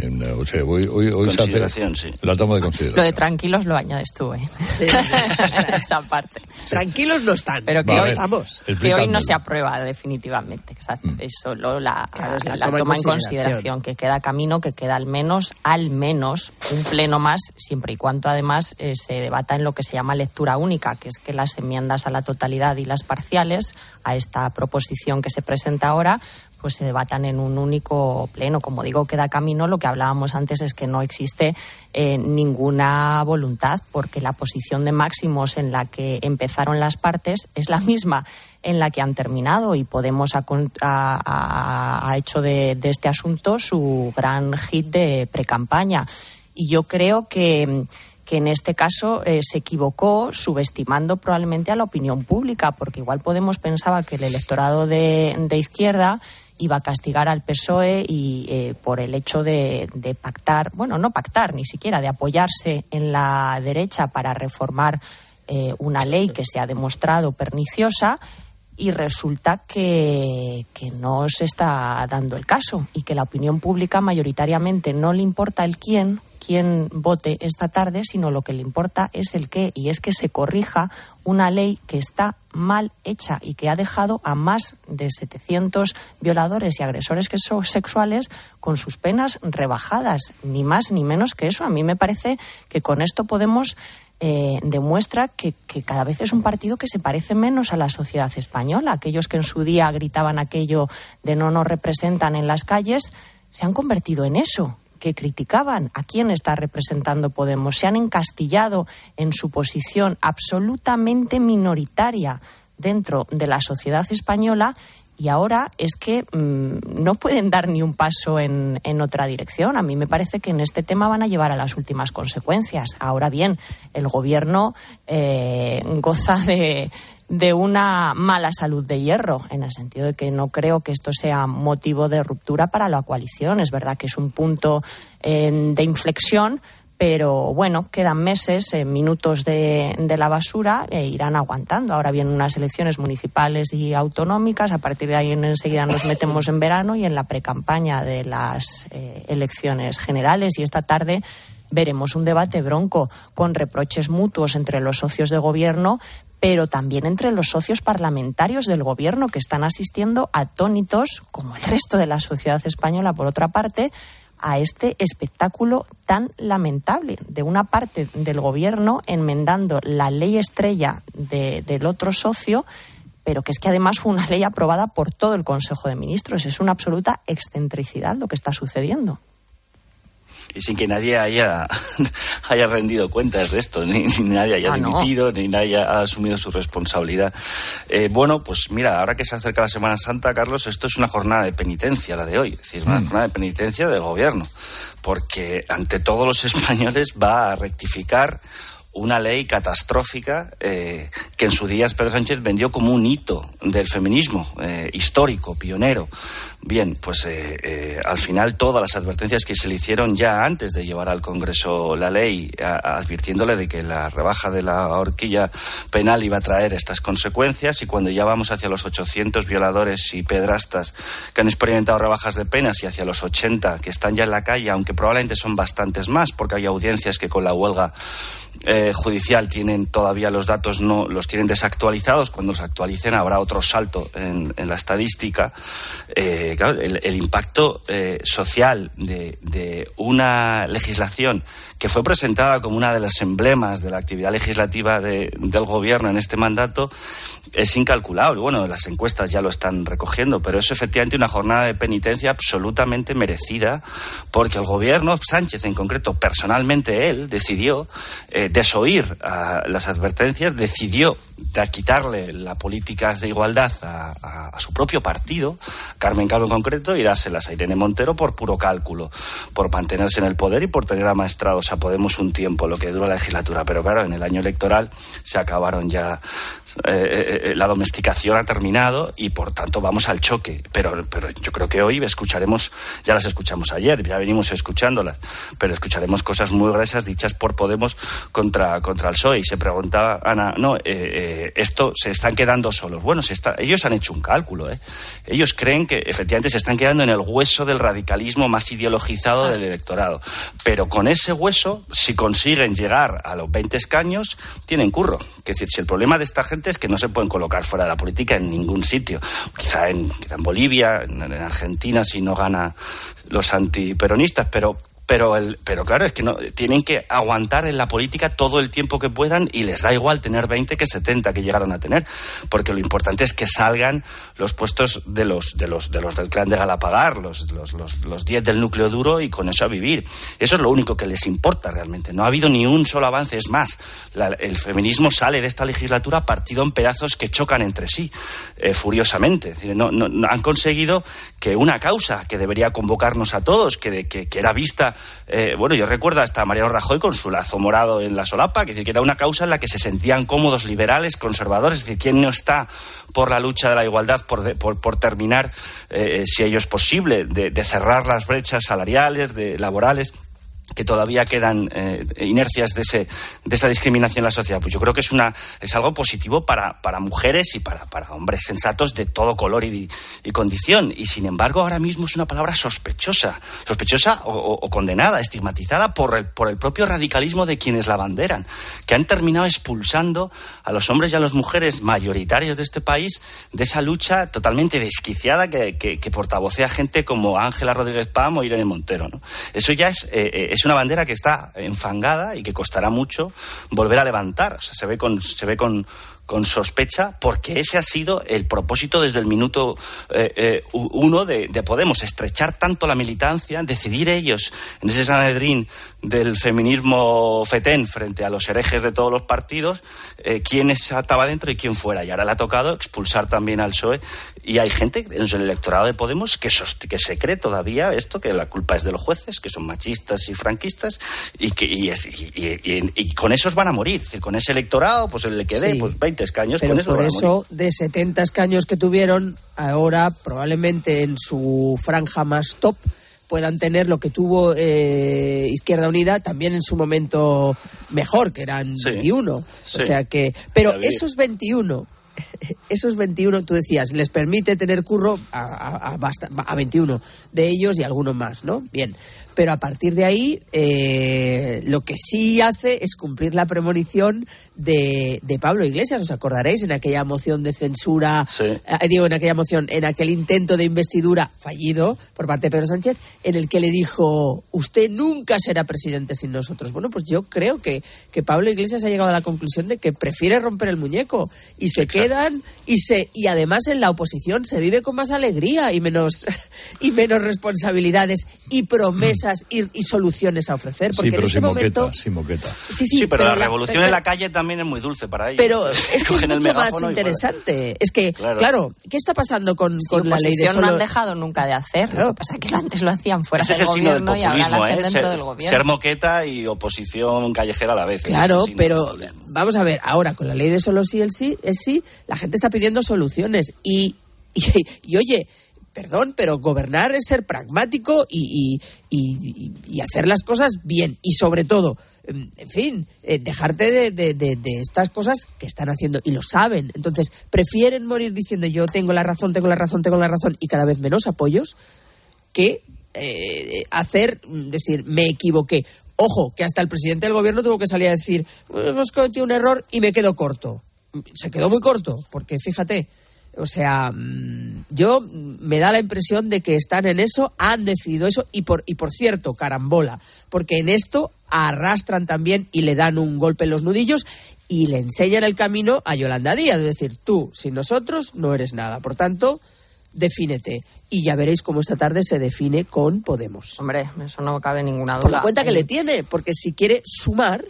consideración, sí. La toma de consideración. Lo de tranquilos lo añades tú, ¿eh? Sí. Esa parte. Tranquilos no están. Pero que hoy, que hoy no se aprueba definitivamente. Exacto. Mm. Es solo la, la, toma, en consideración. que queda camino, que queda al menos, al menos un pleno más, siempre y cuando además eh, se debata en lo que se llama lectura única, que es que las enmiendas a la totalidad y las parciales a esta proposición que se presenta ahora pues se debatan en un único pleno. Como digo, queda camino. Lo que hablábamos antes es que no existe eh, ninguna voluntad, porque la posición de máximos en la que empezaron las partes es la misma en la que han terminado y Podemos ha, hecho de, este asunto su gran hit de precampaña. Y yo creo que que en este caso eh, se equivocó subestimando probablemente a la opinión pública, porque igual Podemos pensaba que el electorado de, de izquierda iba a castigar al PSOE y eh, por el hecho de, pactar, bueno, no pactar ni siquiera, de apoyarse en la derecha para reformar eh, una ley que se ha demostrado perniciosa y resulta que, que, no se está dando el caso y que la opinión pública mayoritariamente no le importa el quién, quién vote esta tarde, sino lo que le importa es el qué, y es que se corrija una ley que está mal hecha y que ha dejado a más de 700 violadores y agresores sexuales con sus penas rebajadas, ni más ni menos que eso. A mí me parece que con esto podemos eh, demuestra que, que, cada vez es un partido que se parece menos a la sociedad española. Aquellos que en su día gritaban aquello de no nos representan en las calles se han convertido en eso que criticaban a quién está representando Podemos. Se han encastillado en su posición absolutamente minoritaria dentro de la sociedad española y ahora es que mm, no pueden dar ni un paso en, en, otra dirección. A mí me parece que en este tema van a llevar a las últimas consecuencias. Ahora bien, el Gobierno eh, goza de, de una mala salud de hierro, en el sentido de que no creo que esto sea motivo de ruptura para la coalición. Es verdad que es un punto eh, de inflexión, pero bueno, quedan meses, eh, minutos de, la basura e irán aguantando. Ahora vienen unas elecciones municipales y autonómicas, a partir de ahí enseguida nos metemos en verano y en la precampaña de las eh, elecciones generales y esta tarde veremos un debate bronco con reproches mutuos entre los socios de gobierno, pero también entre los socios parlamentarios del Gobierno que están asistiendo atónitos, como el resto de la sociedad española, por otra parte, a este espectáculo tan lamentable de una parte del Gobierno enmendando la ley estrella del otro socio pero que es que además fue una ley aprobada por todo el Consejo de Ministros. Es una absoluta excentricidad lo que está sucediendo y sin que nadie haya, haya rendido cuentas de esto, ni, nadie haya ah, dimitido, ni nadie haya asumido su responsabilidad. Eh, bueno, pues mira, ahora que se acerca la Semana Santa, Carlos, esto es una jornada de penitencia la de hoy, es decir, una mm. jornada de penitencia del gobierno, porque ante todos los españoles va a rectificar una ley catastrófica eh, que en su día Pedro Sánchez vendió como un hito del feminismo eh, histórico, pionero. Bien, pues eh, al final todas las advertencias que se le hicieron ya antes de llevar al Congreso la ley, advirtiéndole de que la rebaja de la horquilla penal iba a traer estas consecuencias y cuando ya vamos hacia los 800 violadores y pedrastas que han experimentado rebajas de penas y hacia los 80 que están ya en la calle, aunque probablemente son bastantes más porque hay audiencias que con la huelga eh, judicial tienen todavía los datos no los tienen desactualizados cuando los actualicen habrá otro salto en, la estadística. Eh, el, impacto eh, social de, una legislación que fue presentada como una de las emblemas de la actividad legislativa del gobierno en este mandato, es incalculable. Bueno, las encuestas ya lo están recogiendo, pero es efectivamente una jornada de penitencia absolutamente merecida, porque el gobierno, Sánchez en concreto, personalmente él, decidió eh, desoír las advertencias, decidió quitarle las políticas de igualdad a, su propio partido, Carmen Calvo en concreto, y dárselas a Irene Montero por puro cálculo, por mantenerse en el poder y por tener amaestrados a Podemos un tiempo, lo que dura la legislatura. Pero claro, en el año electoral se acabaron ya eh, eh, eh, la domesticación ha terminado y por tanto vamos al choque. Pero, pero yo creo que hoy escucharemos, ya las escuchamos ayer, ya venimos escuchándolas, pero escucharemos cosas muy gruesas dichas por Podemos contra, contra el PSOE. Y se preguntaba, Ana, no, esto se están quedando solos. Bueno, se está, ellos han hecho un cálculo. Ellos creen que efectivamente se están quedando en el hueso del radicalismo más ideologizado del electorado. Pero con ese hueso, si consiguen llegar a los 20 escaños, tienen curro. Es decir, si el problema de esta gente que no se pueden colocar fuera de la política en ningún sitio, quizá en, en Bolivia, en, en Argentina, si no gana los antiperonistas, pero pero, el, pero claro, es que no, tienen que aguantar en la política todo el tiempo que puedan y les da igual tener 20 que 70 que llegaron a tener, porque lo importante es que salgan los puestos de los, de los, de los del clan de Galapagar, los, los, los, los 10 del núcleo duro y con eso a vivir. Eso es lo único que les importa realmente. No ha habido ni un solo avance. Es más, el feminismo sale de esta legislatura partido en pedazos que chocan entre sí, eh, furiosamente. no, no, han conseguido que una causa que debería convocarnos a todos, que, que, que era vista eh, bueno, yo recuerdo hasta Mariano Rajoy con su lazo morado en la solapa, que, que era una causa en la que se sentían cómodos liberales, conservadores, es decir, ¿quién no está por la lucha de la igualdad, por, por, terminar, eh, si ello es posible, de, de cerrar las brechas salariales, de laborales? Que todavía quedan eh, inercias de, ese, de esa discriminación en la sociedad. Pues yo creo que es, una, es algo positivo para, para mujeres y para, para hombres sensatos de todo color y, y, condición. Y sin embargo, ahora mismo es una palabra sospechosa, sospechosa o, condenada, estigmatizada por el, por el propio radicalismo de quienes la banderan, que han terminado expulsando a los hombres y a las mujeres mayoritarios de este país de esa lucha totalmente desquiciada que, que, que portavocea gente como Ángela Rodríguez Pam o Irene Montero. ¿no? Eso ya es, eh, eh es una bandera que está enfangada y que costará mucho volver a levantar. Se ve con, se ve con, con sospecha, porque ese ha sido el propósito desde el minuto eh, eh, uno de, de, Podemos, estrechar tanto la militancia, decidir ellos en ese Sanedrín del feminismo fetén frente a los herejes de todos los partidos, eh, quién estaba dentro y quién fuera. Y ahora le ha tocado expulsar también al PSOE. Y hay gente en el electorado de Podemos que, que se cree todavía esto, que la culpa es de los jueces, que son machistas y franquistas, y que y, y, y, con esos van a morir. con ese electorado, pues le quede pues 20 escaños. Pero eso por eso, de 70 escaños que tuvieron, ahora probablemente en su franja más top puedan tener lo que tuvo eh, Izquierda Unida también en su momento mejor, que eran 21. O sea que, pero esos 21 esos 21, tú decías, les permite tener curro a, a, a, a, 21 de ellos y algunos más, ¿no? Bien. pero a partir de ahí eh, lo que sí hace es cumplir la premonición de, Pablo Iglesias. ¿Os acordaréis en aquella moción de censura, eh, digo, en aquella moción, en aquel intento de investidura fallido por parte de Pedro Sánchez, en el que le dijo, usted nunca será presidente sin nosotros? Bueno, pues yo creo que, que Pablo Iglesias ha llegado a la conclusión de que prefiere romper el muñeco. Y se quedan y se y además en la oposición se vive con más alegría y menos y menos responsabilidades y promesas y, soluciones a ofrecer. Porque en este momento moqueta, sí, sí, pero, la, revolución en la calle también es muy dulce para ellos. Pero es que es mucho más interesante. Es que claro. qué está pasando con, con la ley de solo... no han dejado nunca de hacer lo que pasa es que antes lo hacían fuera del gobierno y ahora lo hacen ¿eh? dentro del gobierno. ser moqueta y oposición callejera a la vez claro pero vamos a ver ahora con la ley de solo sí el sí es sí la gente está pidiendo soluciones y, y, oye, perdón, pero gobernar es ser pragmático y, y, hacer las cosas bien. Y sobre todo, en fin, eh, dejarte de, estas cosas que están haciendo y lo saben. Entonces, prefieren morir diciendo yo tengo la razón, tengo la razón, tengo la razón y cada vez menos apoyos que eh, hacer, decir, me equivoqué. Ojo, que hasta el presidente del gobierno tuvo que salir a decir, hemos cometido un error y me quedo corto se quedó muy corto, porque fíjate, o sea, mm, yo mm, me da la impresión de que están en eso, han decidido eso y por, y por cierto, carambola, porque en esto arrastran también y le dan un golpe en los nudillos y le enseñan el camino a Yolanda Díaz, es decir, tú sin nosotros no eres nada, por tanto, defínete y ya veréis cómo esta tarde se define con Podemos. Hombre, eso no cabe ninguna duda. Por la cuenta que le tiene, porque si quiere sumar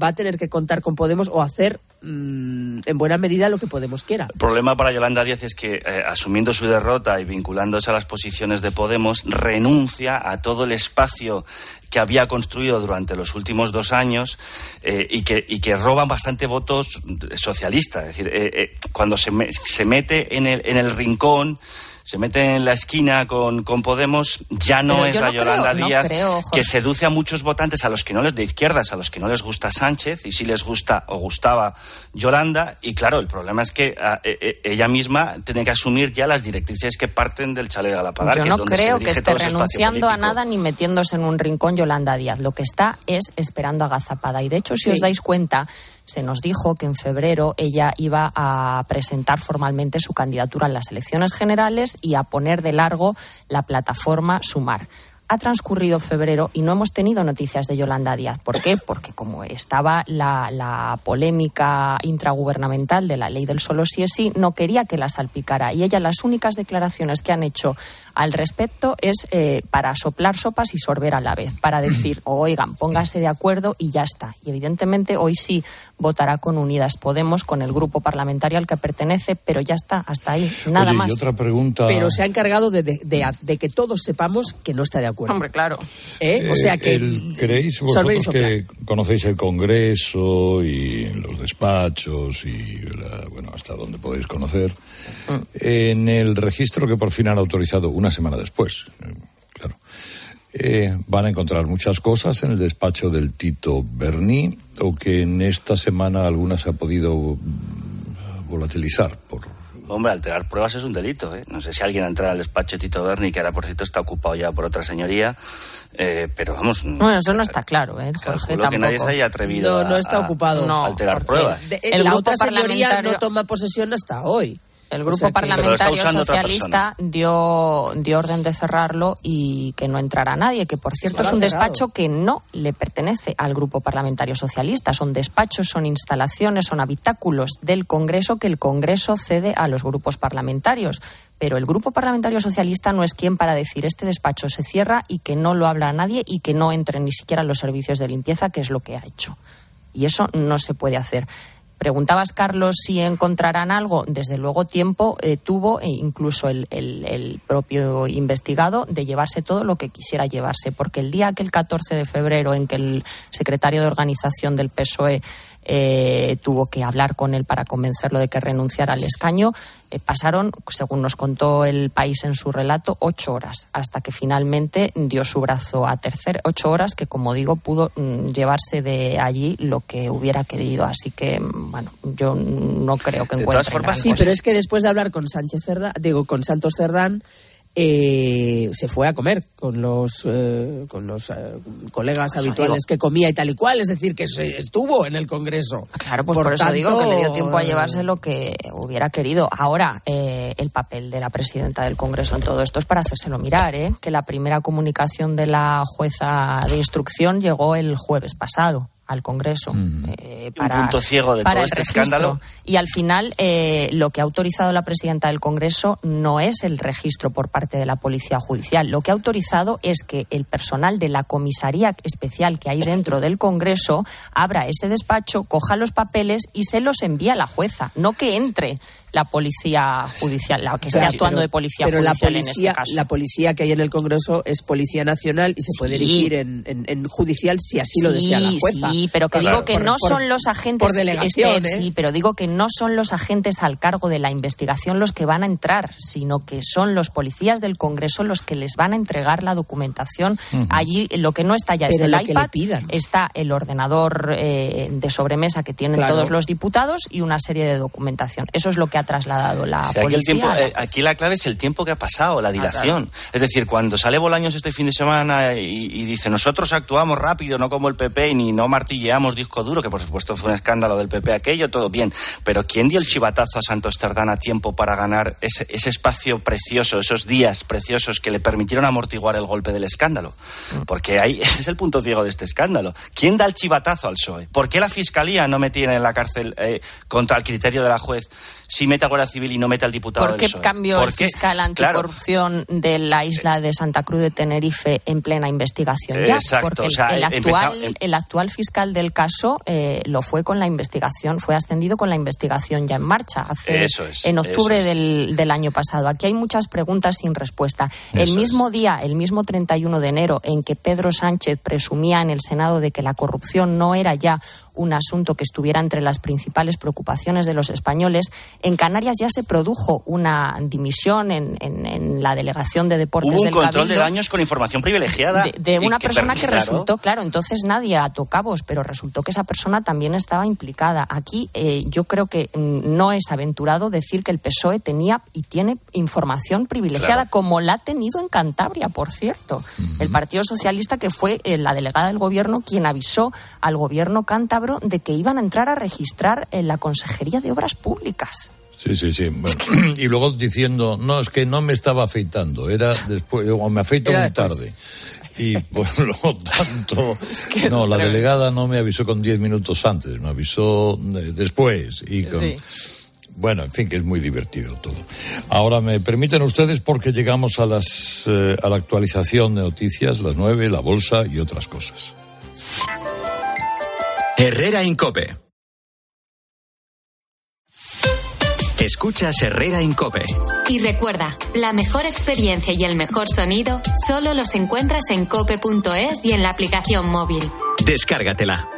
va a tener que contar con Podemos o hacer mm, en buena medida lo que Podemos quiera. El problema para Yolanda Díaz es que, eh, asumiendo su derrota y vinculándose a las posiciones de Podemos, renuncia a todo el espacio que había construido durante los últimos dos años eh, y, que, y roban bastante votos socialistas. Es decir, eh, cuando se, se mete en el, en el rincón se mete en la esquina con, con Podemos, ya no es la Yolanda Díaz que seduce a muchos votantes a los que no les de izquierdas, a los que no les gusta Sánchez y sí les gusta o gustaba Yolanda. Y claro, el problema es que ah, e, e, ella misma tiene que asumir ya las directrices que parten del chale de la pagar. Yo no creo que esté renunciando a nada ni metiéndose en un rincón Yolanda Díaz. Lo que está es esperando agazapada. Y de hecho, si os dais cuenta, se nos dijo que en febrero ella iba a presentar formalmente su candidatura en las elecciones generales y a poner de largo la plataforma Sumar ha transcurrido febrero y no hemos tenido noticias de Yolanda Díaz. ¿Por qué? Porque como estaba la, polémica intragubernamental de la ley del solo sí es sí, no quería que la salpicara. Y ella las únicas declaraciones que han hecho al respecto es eh, para soplar sopas y sorber a la vez, para decir, oigan, póngase de acuerdo y ya está. Y evidentemente hoy sí votará con Unidas Podemos, con el grupo parlamentario al que pertenece, pero ya está, hasta ahí, nada más. Y otra pregunta. Pero se ha encargado de, de, que todos sepamos que no está de acuerdo. Hombre, claro. ¿Eh? O sea que. ¿Creéis vosotros que conocéis el Congreso y los despachos y, bueno, hasta dónde podéis conocer? Mm. En el registro que por fin han autorizado una semana después, eh, claro. Eh, van a encontrar muchas cosas en el despacho del Tito Berni o que en esta semana algunas se ha podido mm, volatilizar por Hombre, alterar pruebas es un delito. ¿eh? No sé si alguien entra al despacho de Tito Berni, que ahora por cierto está ocupado ya por otra señoría, eh, pero vamos. Bueno, eso no está claro, ¿eh? Jorge, tampoco. que nadie se haya atrevido no, no está ocupado. a alterar pruebas. la otra señoría no toma posesión hasta hoy. El grupo parlamentario socialista dio, dio orden de cerrarlo y que no entrará nadie, que por cierto es un despacho que no le pertenece al grupo parlamentario socialista. Son despachos, son instalaciones, son habitáculos del Congreso que el Congreso cede a los grupos parlamentarios. Pero el grupo parlamentario socialista no es quien para decir este despacho se cierra y que no lo habla nadie y que no entre ni siquiera los servicios de limpieza, que es lo que ha hecho. Y eso no se puede hacer. Preguntabas, Carlos, si encontrarán algo. Desde luego, tiempo eh, tuvo, e incluso el, el, propio investigado, de llevarse todo lo que quisiera llevarse. Porque el día que el 14 de febrero, en que el secretario de organización del PSOE eh, tuvo que hablar con él para convencerlo de que renunciara al escaño. Eh, pasaron, según nos contó el país en su relato, ocho horas hasta que finalmente dio su brazo a tercer. Ocho horas que, como digo, pudo mm, llevarse de allí lo que hubiera querido. Así que, mm, bueno, yo no creo que encuentre. De todas formas, sí, pero es que después de hablar con Sánchez Cerdán, digo, con Santos Cerdán, eh, se fue a comer con los, eh, con los eh, colegas habituales que comía y tal y cual, es decir, que estuvo en el Congreso. Claro, pues por, eso digo que le dio tiempo a llevarse lo que hubiera querido. Ahora, el papel de la presidenta del Congreso en todo esto es para hacérselo mirar, ¿eh? que la primera comunicación de la jueza de instrucción llegó el jueves pasado al Congreso. Eh, para, un punto ciego de todo este escándalo. Y al final, eh, lo que ha autorizado la presidenta del Congreso no es el registro por parte de la Policía Judicial. Lo que ha autorizado es que el personal de la comisaría especial que hay dentro del Congreso abra ese despacho, coja los papeles y se los envía a la jueza. No que entre la policía judicial, la que esté actuando de policía pero judicial la policía, en este caso. La policía que hay en el Congreso es Policía Nacional y se puede dirigir en, judicial si así lo desea la jueza. Sí, pero que digo que no son los agentes. Por delegación, ¿eh? Sí, pero digo que no son los agentes al cargo de la investigación los que van a entrar, sino que son los policías del Congreso los que les van a entregar la documentación. Allí lo que no está ya es el iPad, está el ordenador eh, de sobremesa que tienen todos los diputados y una serie de documentación. Eso es lo que ha trasladado la policía. Eh, aquí, la clave es el tiempo que ha pasado, la ah, dilación. Es decir, cuando sale Bolaños este fin de semana y, dice nosotros actuamos rápido, no como el PP, ni no martilleamos disco duro, que por supuesto fue un escándalo del PP aquello, todo bien. Pero ¿quién dio el chivatazo a Santos Tardana a tiempo para ganar ese, espacio precioso, esos días preciosos que le permitieron amortiguar el golpe del escándalo? Mm. Porque ahí ese es el punto ciego de este escándalo. ¿Quién da el chivatazo al PSOE? ¿Por qué la Fiscalía no me tiene en la cárcel eh, contra el criterio de la juez si mete a Guardia Civil y no mete al diputado ¿Por qué del cambió el fiscal anticorrupción de la isla de Santa Cruz de Tenerife en plena investigación? Ya, porque el, actual, el actual fiscal del caso eh, lo fue con la investigación, fue ascendido con la investigación ya en marcha hace en octubre del, del, año pasado. Aquí hay muchas preguntas sin respuesta. el mismo día, el mismo 31 de enero, en que Pedro Sánchez presumía en el Senado de que la corrupción no era ya un asunto que estuviera entre las principales preocupaciones de los españoles, en Canarias ya se produjo una dimisión en, la delegación de deportes Hubo un control de daños con información privilegiada. De, una persona que resultó, claro, entonces nadie ató cabos, pero resultó que esa persona también estaba implicada. Aquí eh, yo creo que mm, no es aventurado decir que el PSOE tenía y tiene información privilegiada, como la ha tenido en Cantabria, por cierto. El Partido Socialista, que fue eh, la delegada del gobierno quien avisó al gobierno cántabro de que iban a entrar a registrar en la Consejería de Obras Públicas. Sí, sí, sí. y luego diciendo, no, es que no me estaba afeitando, era después, o me afeito muy tarde. Y por lo tanto, no, la delegada no me avisó con diez minutos antes, me avisó eh, después. Y Bueno, en fin, que es muy divertido todo. Ahora me permiten ustedes porque llegamos a las eh, a la actualización de noticias, las nueve, la bolsa y otras cosas. Herrera Incope. Escuchas Herrera Incope. Y recuerda, la mejor experiencia y el mejor sonido solo los encuentras en cope.es y en la aplicación móvil. Descárgatela.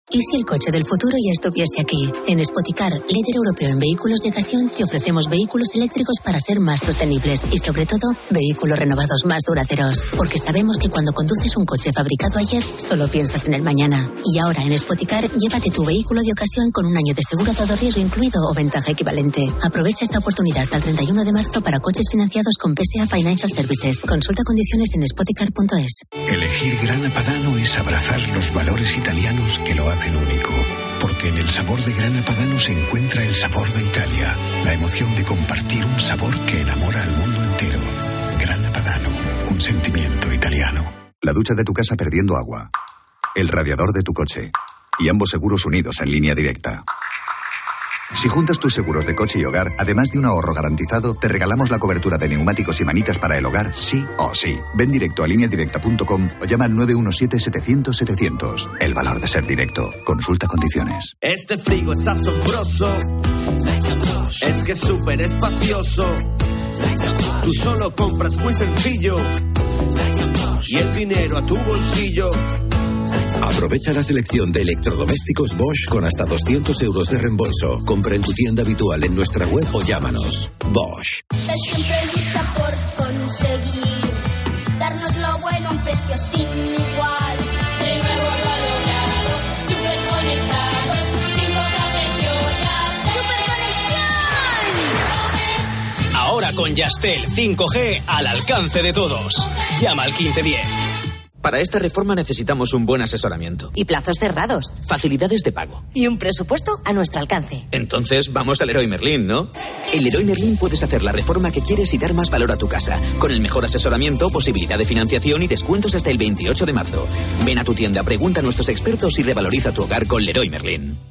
¿Y si el coche del futuro ya estuviese aquí? En Spoticar, líder europeo en vehículos de ocasión, te ofrecemos vehículos eléctricos para ser más sostenibles y, sobre todo, vehículos renovados más duraderos. Porque sabemos que cuando conduces un coche fabricado ayer, solo piensas en el mañana. Y ahora en Spoticar, llévate tu vehículo de ocasión con un año de seguro a todo riesgo incluido o ventaja equivalente. Aprovecha esta oportunidad hasta el 31 de marzo para coches financiados con PSA Financial Services. Consulta condiciones en spoticar.es. Elegir Grana Padano es abrazar los valores italianos que lo hacen único, porque en el sabor de Grana Padano se encuentra el sabor de Italia, la emoción de compartir un sabor que enamora al mundo entero. Grana Padano, un sentimiento italiano. La ducha de tu casa perdiendo agua, el radiador de tu coche y ambos seguros unidos en línea directa. Si juntas tus seguros de coche y hogar, además de un ahorro garantizado, te regalamos la cobertura de neumáticos y manitas para el hogar, sí o sí. Ven directo a lineadirecta.com o llama al 917-700-700. El valor de ser directo. Consulta condiciones. Este frigo es asombroso. Es que es súper espacioso. Tú solo compras muy sencillo. Y el dinero a tu bolsillo Aprovecha la selección de electrodomésticos Bosch con hasta 200 euros de reembolso. Compra en tu tienda habitual en nuestra web o llámanos. Bosch. siempre lucha por conseguir darnos lo bueno a un precio sin igual. De nuevo valorado, super conectados, sin precio ya Ahora con Yastel 5G al alcance de todos. Llama al 1510. Para esta reforma necesitamos un buen asesoramiento. Y plazos cerrados. Facilidades de pago. Y un presupuesto a nuestro alcance. Entonces vamos al Leroy Merlin, ¿no? En Leroy Merlin puedes hacer la reforma que quieres y dar más valor a tu casa. Con el mejor asesoramiento, posibilidad de financiación y descuentos hasta el 28 de marzo. Ven a tu tienda, pregunta a nuestros expertos y revaloriza tu hogar con Leroy Merlin.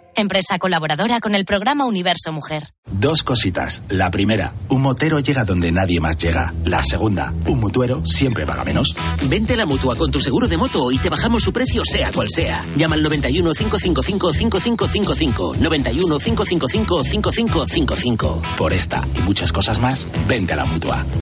Empresa colaboradora con el programa Universo Mujer. Dos cositas. La primera, un motero llega donde nadie más llega. La segunda, un mutuero siempre paga menos. Vente a la mutua con tu seguro de moto y te bajamos su precio sea cual sea. Llama al 91 555 5555. 91 555 5555. Por esta y muchas cosas más, vente a la mutua.